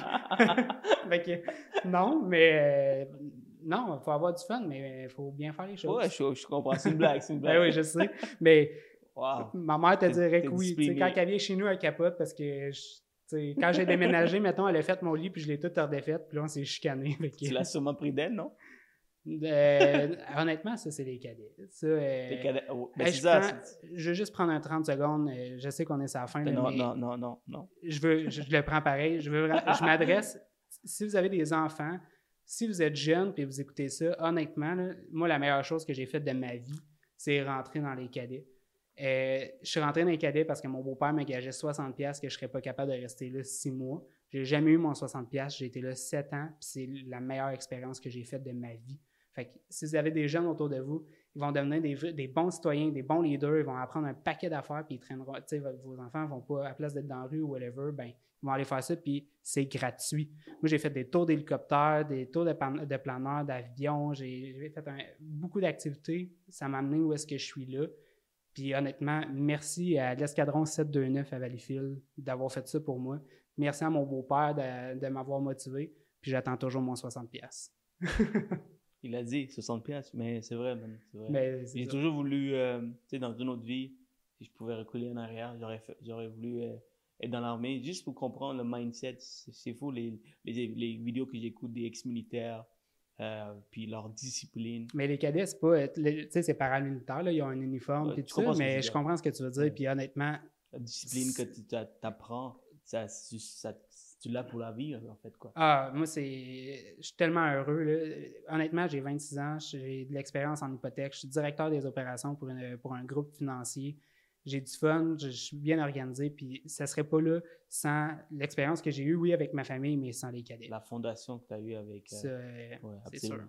fait que, non, mais euh, non, il faut avoir du fun, mais il faut bien faire les choses. Ouais, je, je comprends. C'est une blague, c'est une blague. Ben oui, je sais. Mais Wow. ma mère te dirait que oui. Quand elle vient chez nous, elle capote parce que je- quand j'ai déménagé, mettons, elle a fait mon lit puis je l'ai tout redéfait, puis là, on s'est chicané. Tu l'as sûrement pris d'elle, non? Euh, honnêtement, ça, c'est les cadets. Ça, euh, Tes cadets- oh, ben, hey, je, ça. prends- c'est- je veux juste prendre un 30 secondes. euh, Je sais qu'on est à la fin. là, Non, mais non, non, non, non. Je, veux, je, je le prends pareil. Je, veux, je m'adresse. Si vous avez des enfants, si vous êtes jeune et vous écoutez ça, honnêtement, là, moi, la meilleure chose que j'ai faite de ma vie, c'est rentrer dans les cadets. Euh, je suis rentré dans les cadets parce que mon beau-père m'engageait 60$ piastres que je ne serais pas capable de rester là six mois. J'ai jamais eu mon 60$, piastres, j'ai été là sept ans, c'est la meilleure expérience que j'ai faite de ma vie. Fait que si vous avez des jeunes autour de vous, ils vont devenir des, bons citoyens, des bons leaders, ils vont apprendre un paquet d'affaires, puis ils traîneront. Vos enfants vont pas, à la place d'être dans la rue ou whatever, ben, ils vont aller faire ça, puis c'est gratuit. Moi, j'ai fait des tours d'hélicoptère, des tours de, pan- de planeur, d'avion, j'ai fait beaucoup d'activités. Ça m'a amené où est-ce que je suis là. Puis honnêtement, merci à l'escadron 729 à Valleyfield d'avoir fait ça pour moi. Merci à mon beau-père de, de m'avoir motivé. Puis j'attends toujours mon 60$. pièces. Il a dit 60 pièces, mais c'est vrai, man, vrai. J'ai toujours voulu, euh, tu sais, dans une autre vie, si je pouvais reculer en arrière, j'aurais, voulu euh, être dans l'armée, juste pour comprendre le mindset. C'est, c'est fou, les, les, les vidéos que j'écoute des ex-militaires, euh, puis leur discipline. Mais les cadets, c'est pas. Tu sais, c'est paramilitaire, là, ils ont un uniforme, Ouais, je tout ça, mais je comprends ce que tu veux dire. Puis honnêtement, La discipline que tu ça, tu- ça, tu l'as pour la vie, en fait, quoi? Ah, moi, c'est. Je suis tellement heureux. là. Honnêtement, j'ai 26 ans, j'ai de l'expérience en hypothèque, je suis directeur des opérations pour, une- pour un groupe financier. J'ai du fun, je, je suis bien organisé, puis ça serait pas là sans l'expérience que j'ai eue, oui, avec ma famille, mais sans les cadets. La fondation que tu as eue avec... euh, Ça, ouais, c'est sûr.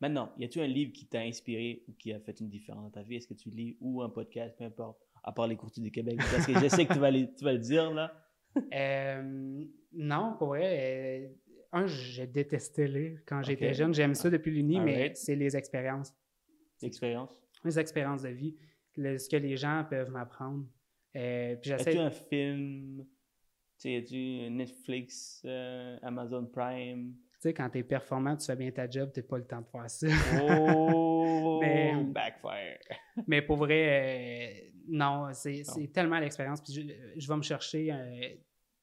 Maintenant, y a-tu un livre qui t'a inspiré ou qui a fait une différence dans ta vie? Est-ce que tu lis ou un podcast, peu importe, à part les courtiers du Québec? Parce que je sais que tu vas, les- tu vas le dire, là. Euh, non, pour vrai, euh, un, j'ai détesté lire quand j'étais jeune. J'aime ça depuis l'uni, mais c'est les expériences. L'expérience. Les expériences de vie, le- ce que les gens peuvent m'apprendre. Euh, puis As-tu j'essaie. un film? Tu sais, as-tu Netflix, euh, Amazon Prime? Tu sais, quand tu es performant, tu fais bien ta job, tu pas le temps de faire ça. Oh! Mais- Backfire! Mais pour vrai, euh, non, c'est tellement l'expérience. Puis je, je vais me chercher, euh,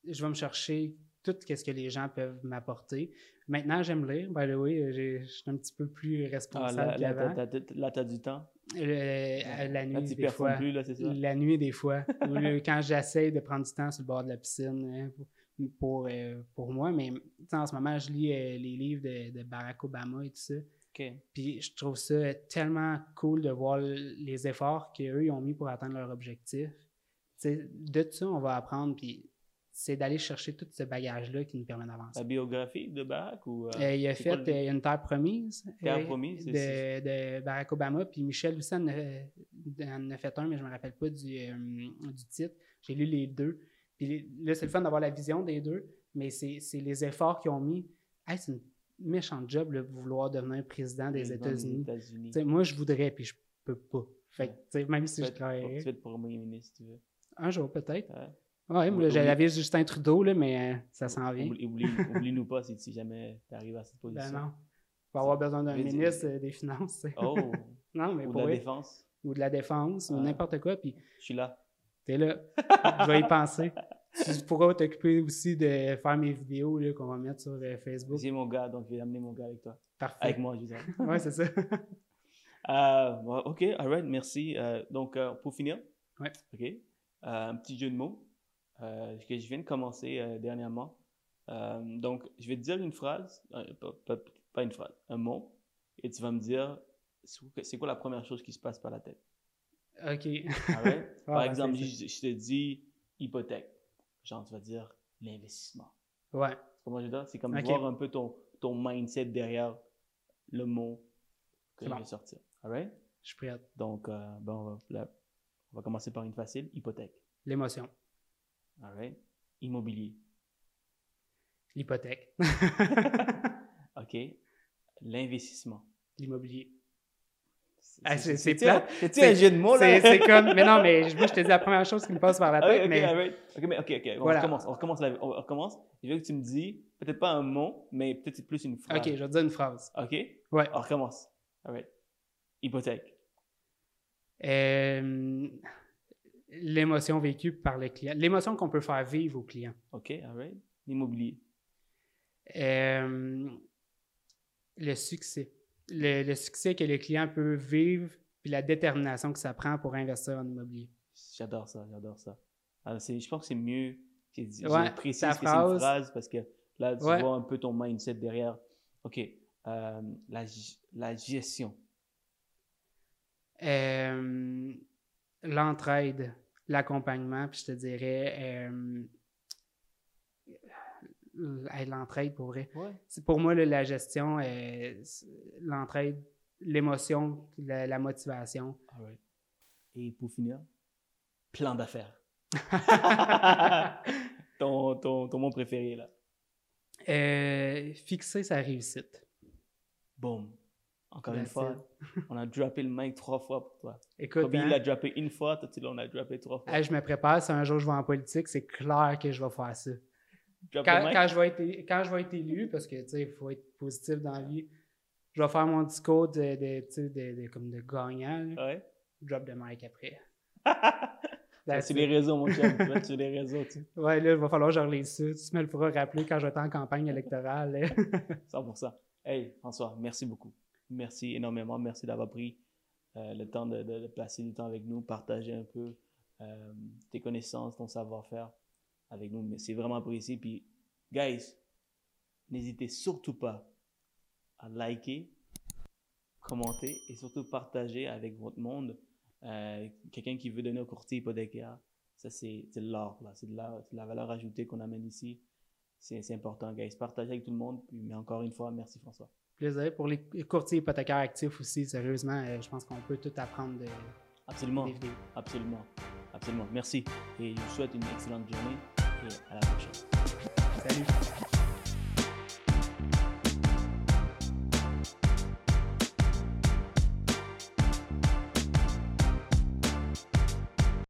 je vais me chercher tout ce que les gens peuvent m'apporter. Maintenant, j'aime lire. By the way, je suis un petit peu plus Ah, responsable là, là, là, du temps. Le- à la nuit, Là, tu des fois. plus, là, c'est ça? La nuit, des fois. Quand j'essaie de prendre du temps sur le bord de la piscine hein, pour, pour, euh, pour moi. Mais en ce moment, je lis euh, les livres de, de Barack Obama et tout ça. OK. Puis je trouve ça tellement cool de voir les efforts qu'eux ont mis pour atteindre leur objectif. Tu sais, de tout ça, on va apprendre. Puis c'est d'aller chercher tout ce bagage-là qui nous permet d'avancer. La biographie de Barack ou... euh, Euh, il a fait le- euh, Une Terre promise, Terre promise, de, de Barack Obama. Puis Michel aussi en a, en a fait un, mais je ne me rappelle pas du, du titre. J'ai lu les deux. Puis les- là, c'est le fun d'avoir la vision des deux, mais c'est les efforts qu'ils ont mis. Hey, c'est une méchante job de vouloir devenir président des États-Unis. Moi, je voudrais, puis je peux pas. Fait que, même si je être- Tu vas être premier ministre, si tu veux. un jour peut-être. Ouais. Ouais, moi, Oublie- j'avais Justin Trudeau, là, mais euh, ça s'en vient. Oublie, oublie, oublie-nous pas si, si jamais tu arrives à cette Ben position. non. On va avoir besoin d'un ministre euh, des Finances. tu. Oh! non, mais ou de la défense. ou de la défense, ou Ouais. n'importe quoi, puis Je suis là. t'es là. je vais y penser. Tu pourras t'occuper aussi de faire mes vidéos qu'on va mettre sur euh, Facebook. C'est mon gars, donc je vais amener mon gars avec toi. Parfait. Avec moi, je ouais, c'est ça. Euh, ok, alright, merci. Euh, donc, pour finir, Ouais. ok, un petit jeu de mots que je viens de commencer euh, dernièrement. Euh, donc, je vais te dire une phrase, euh, pas, pas- pas une phrase, un mot, et tu vas me dire c'est quoi la première chose qui se passe par la tête? OK. Par exemple, je, je te dis hypothèque. Genre, tu vas dire l'investissement. Ouais. Comment je veux dire? C'est comme Ok. voir un peu ton, ton mindset derrière le mot que je bon. vais sortir. Alright? Je suis prête. Donc, euh, ben, on, va, là, on va commencer par une facile. Hypothèque. L'émotion. Alright? Immobilier. L'hypothèque. OK? L'investissement. L'immobilier. Ah, c'est- un- c'est-tu C'est- un jeu de mots, là? C'est comme. Mais non, mais moi, je te dis la première chose qui me passe par la Ah, tête, ok, mais. Ok, mais ok, ok. On recommence. On recommence. on recommence. Je veux que tu me dis, peut-être pas un mot, mais peut-être plus une phrase. OK, je vais te dire une phrase. OK? Ouais. On recommence. Alright. Hypothèque. Euh, L'émotion vécue par le client. L'émotion qu'on peut faire vivre au client. OK? Alright. L'immobilier. Euh, le succès. Le, le succès que le client peut vivre, puis la détermination que ça prend pour investir en immobilier. J'adore ça, j'adore ça. Alors, c'est- je pense que c'est mieux. J'ai Ouais, ta que c'est une phrase. phrase parce que là, tu Ouais. vois un peu ton mindset derrière. OK. euh, la, la gestion. Euh, L'entraide, l'accompagnement, puis je te dirais. euh, L'entraide, pour vrai. Ouais. Pour moi, là, la gestion, euh, l'entraide, l'émotion, la, la motivation. Alright. Et pour finir, plan d'affaires. ton, ton, ton mot préféré, là. Euh, fixer sa réussite. Boom. Encore une fois, on a droppé le mic trois fois pour toi. Écoute, Kobe, hein, il a droppé une fois, toi, tu l'as, on a droppé trois fois. hey, je me prépare. Si un jour je vais en politique, c'est clair que je vais faire ça. Quand, je vais être, quand je vais être élu, parce que tu sais, il faut être positif dans la vie, je vais faire mon discours de, de, comme de gagnant. Ouais. Drop de mic après. Sur les réseaux, mon chum. Tu vas être sur les réseaux, tu. Ouais, là, il va falloir que je relise ça. Tu me le feras rappeler quand j'étais en campagne électorale. là. 100%. Hey, François, merci beaucoup. Merci énormément. Merci d'avoir pris euh, le temps de, de- passer du temps avec nous, partager un peu euh, tes connaissances, ton savoir-faire avec nous. C'est vraiment apprécié. Puis, guys, n'hésitez surtout pas à liker, commenter et surtout partager avec votre monde. Euh, Quelqu'un qui veut donner au courtier hypothécaire, ça c'est de l'or, c'est de, la- valeur ajoutée qu'on amène ici. C'est important, guys. Partagez avec tout le monde. Mais encore une fois, merci François. Plaisir. Pour les courtiers hypothécaires actifs aussi, sérieusement, euh, je pense qu'on peut tout apprendre de, Absolument, des vidéos. absolument, absolument. Merci et je vous souhaite une excellente journée et à la prochaine. Salut!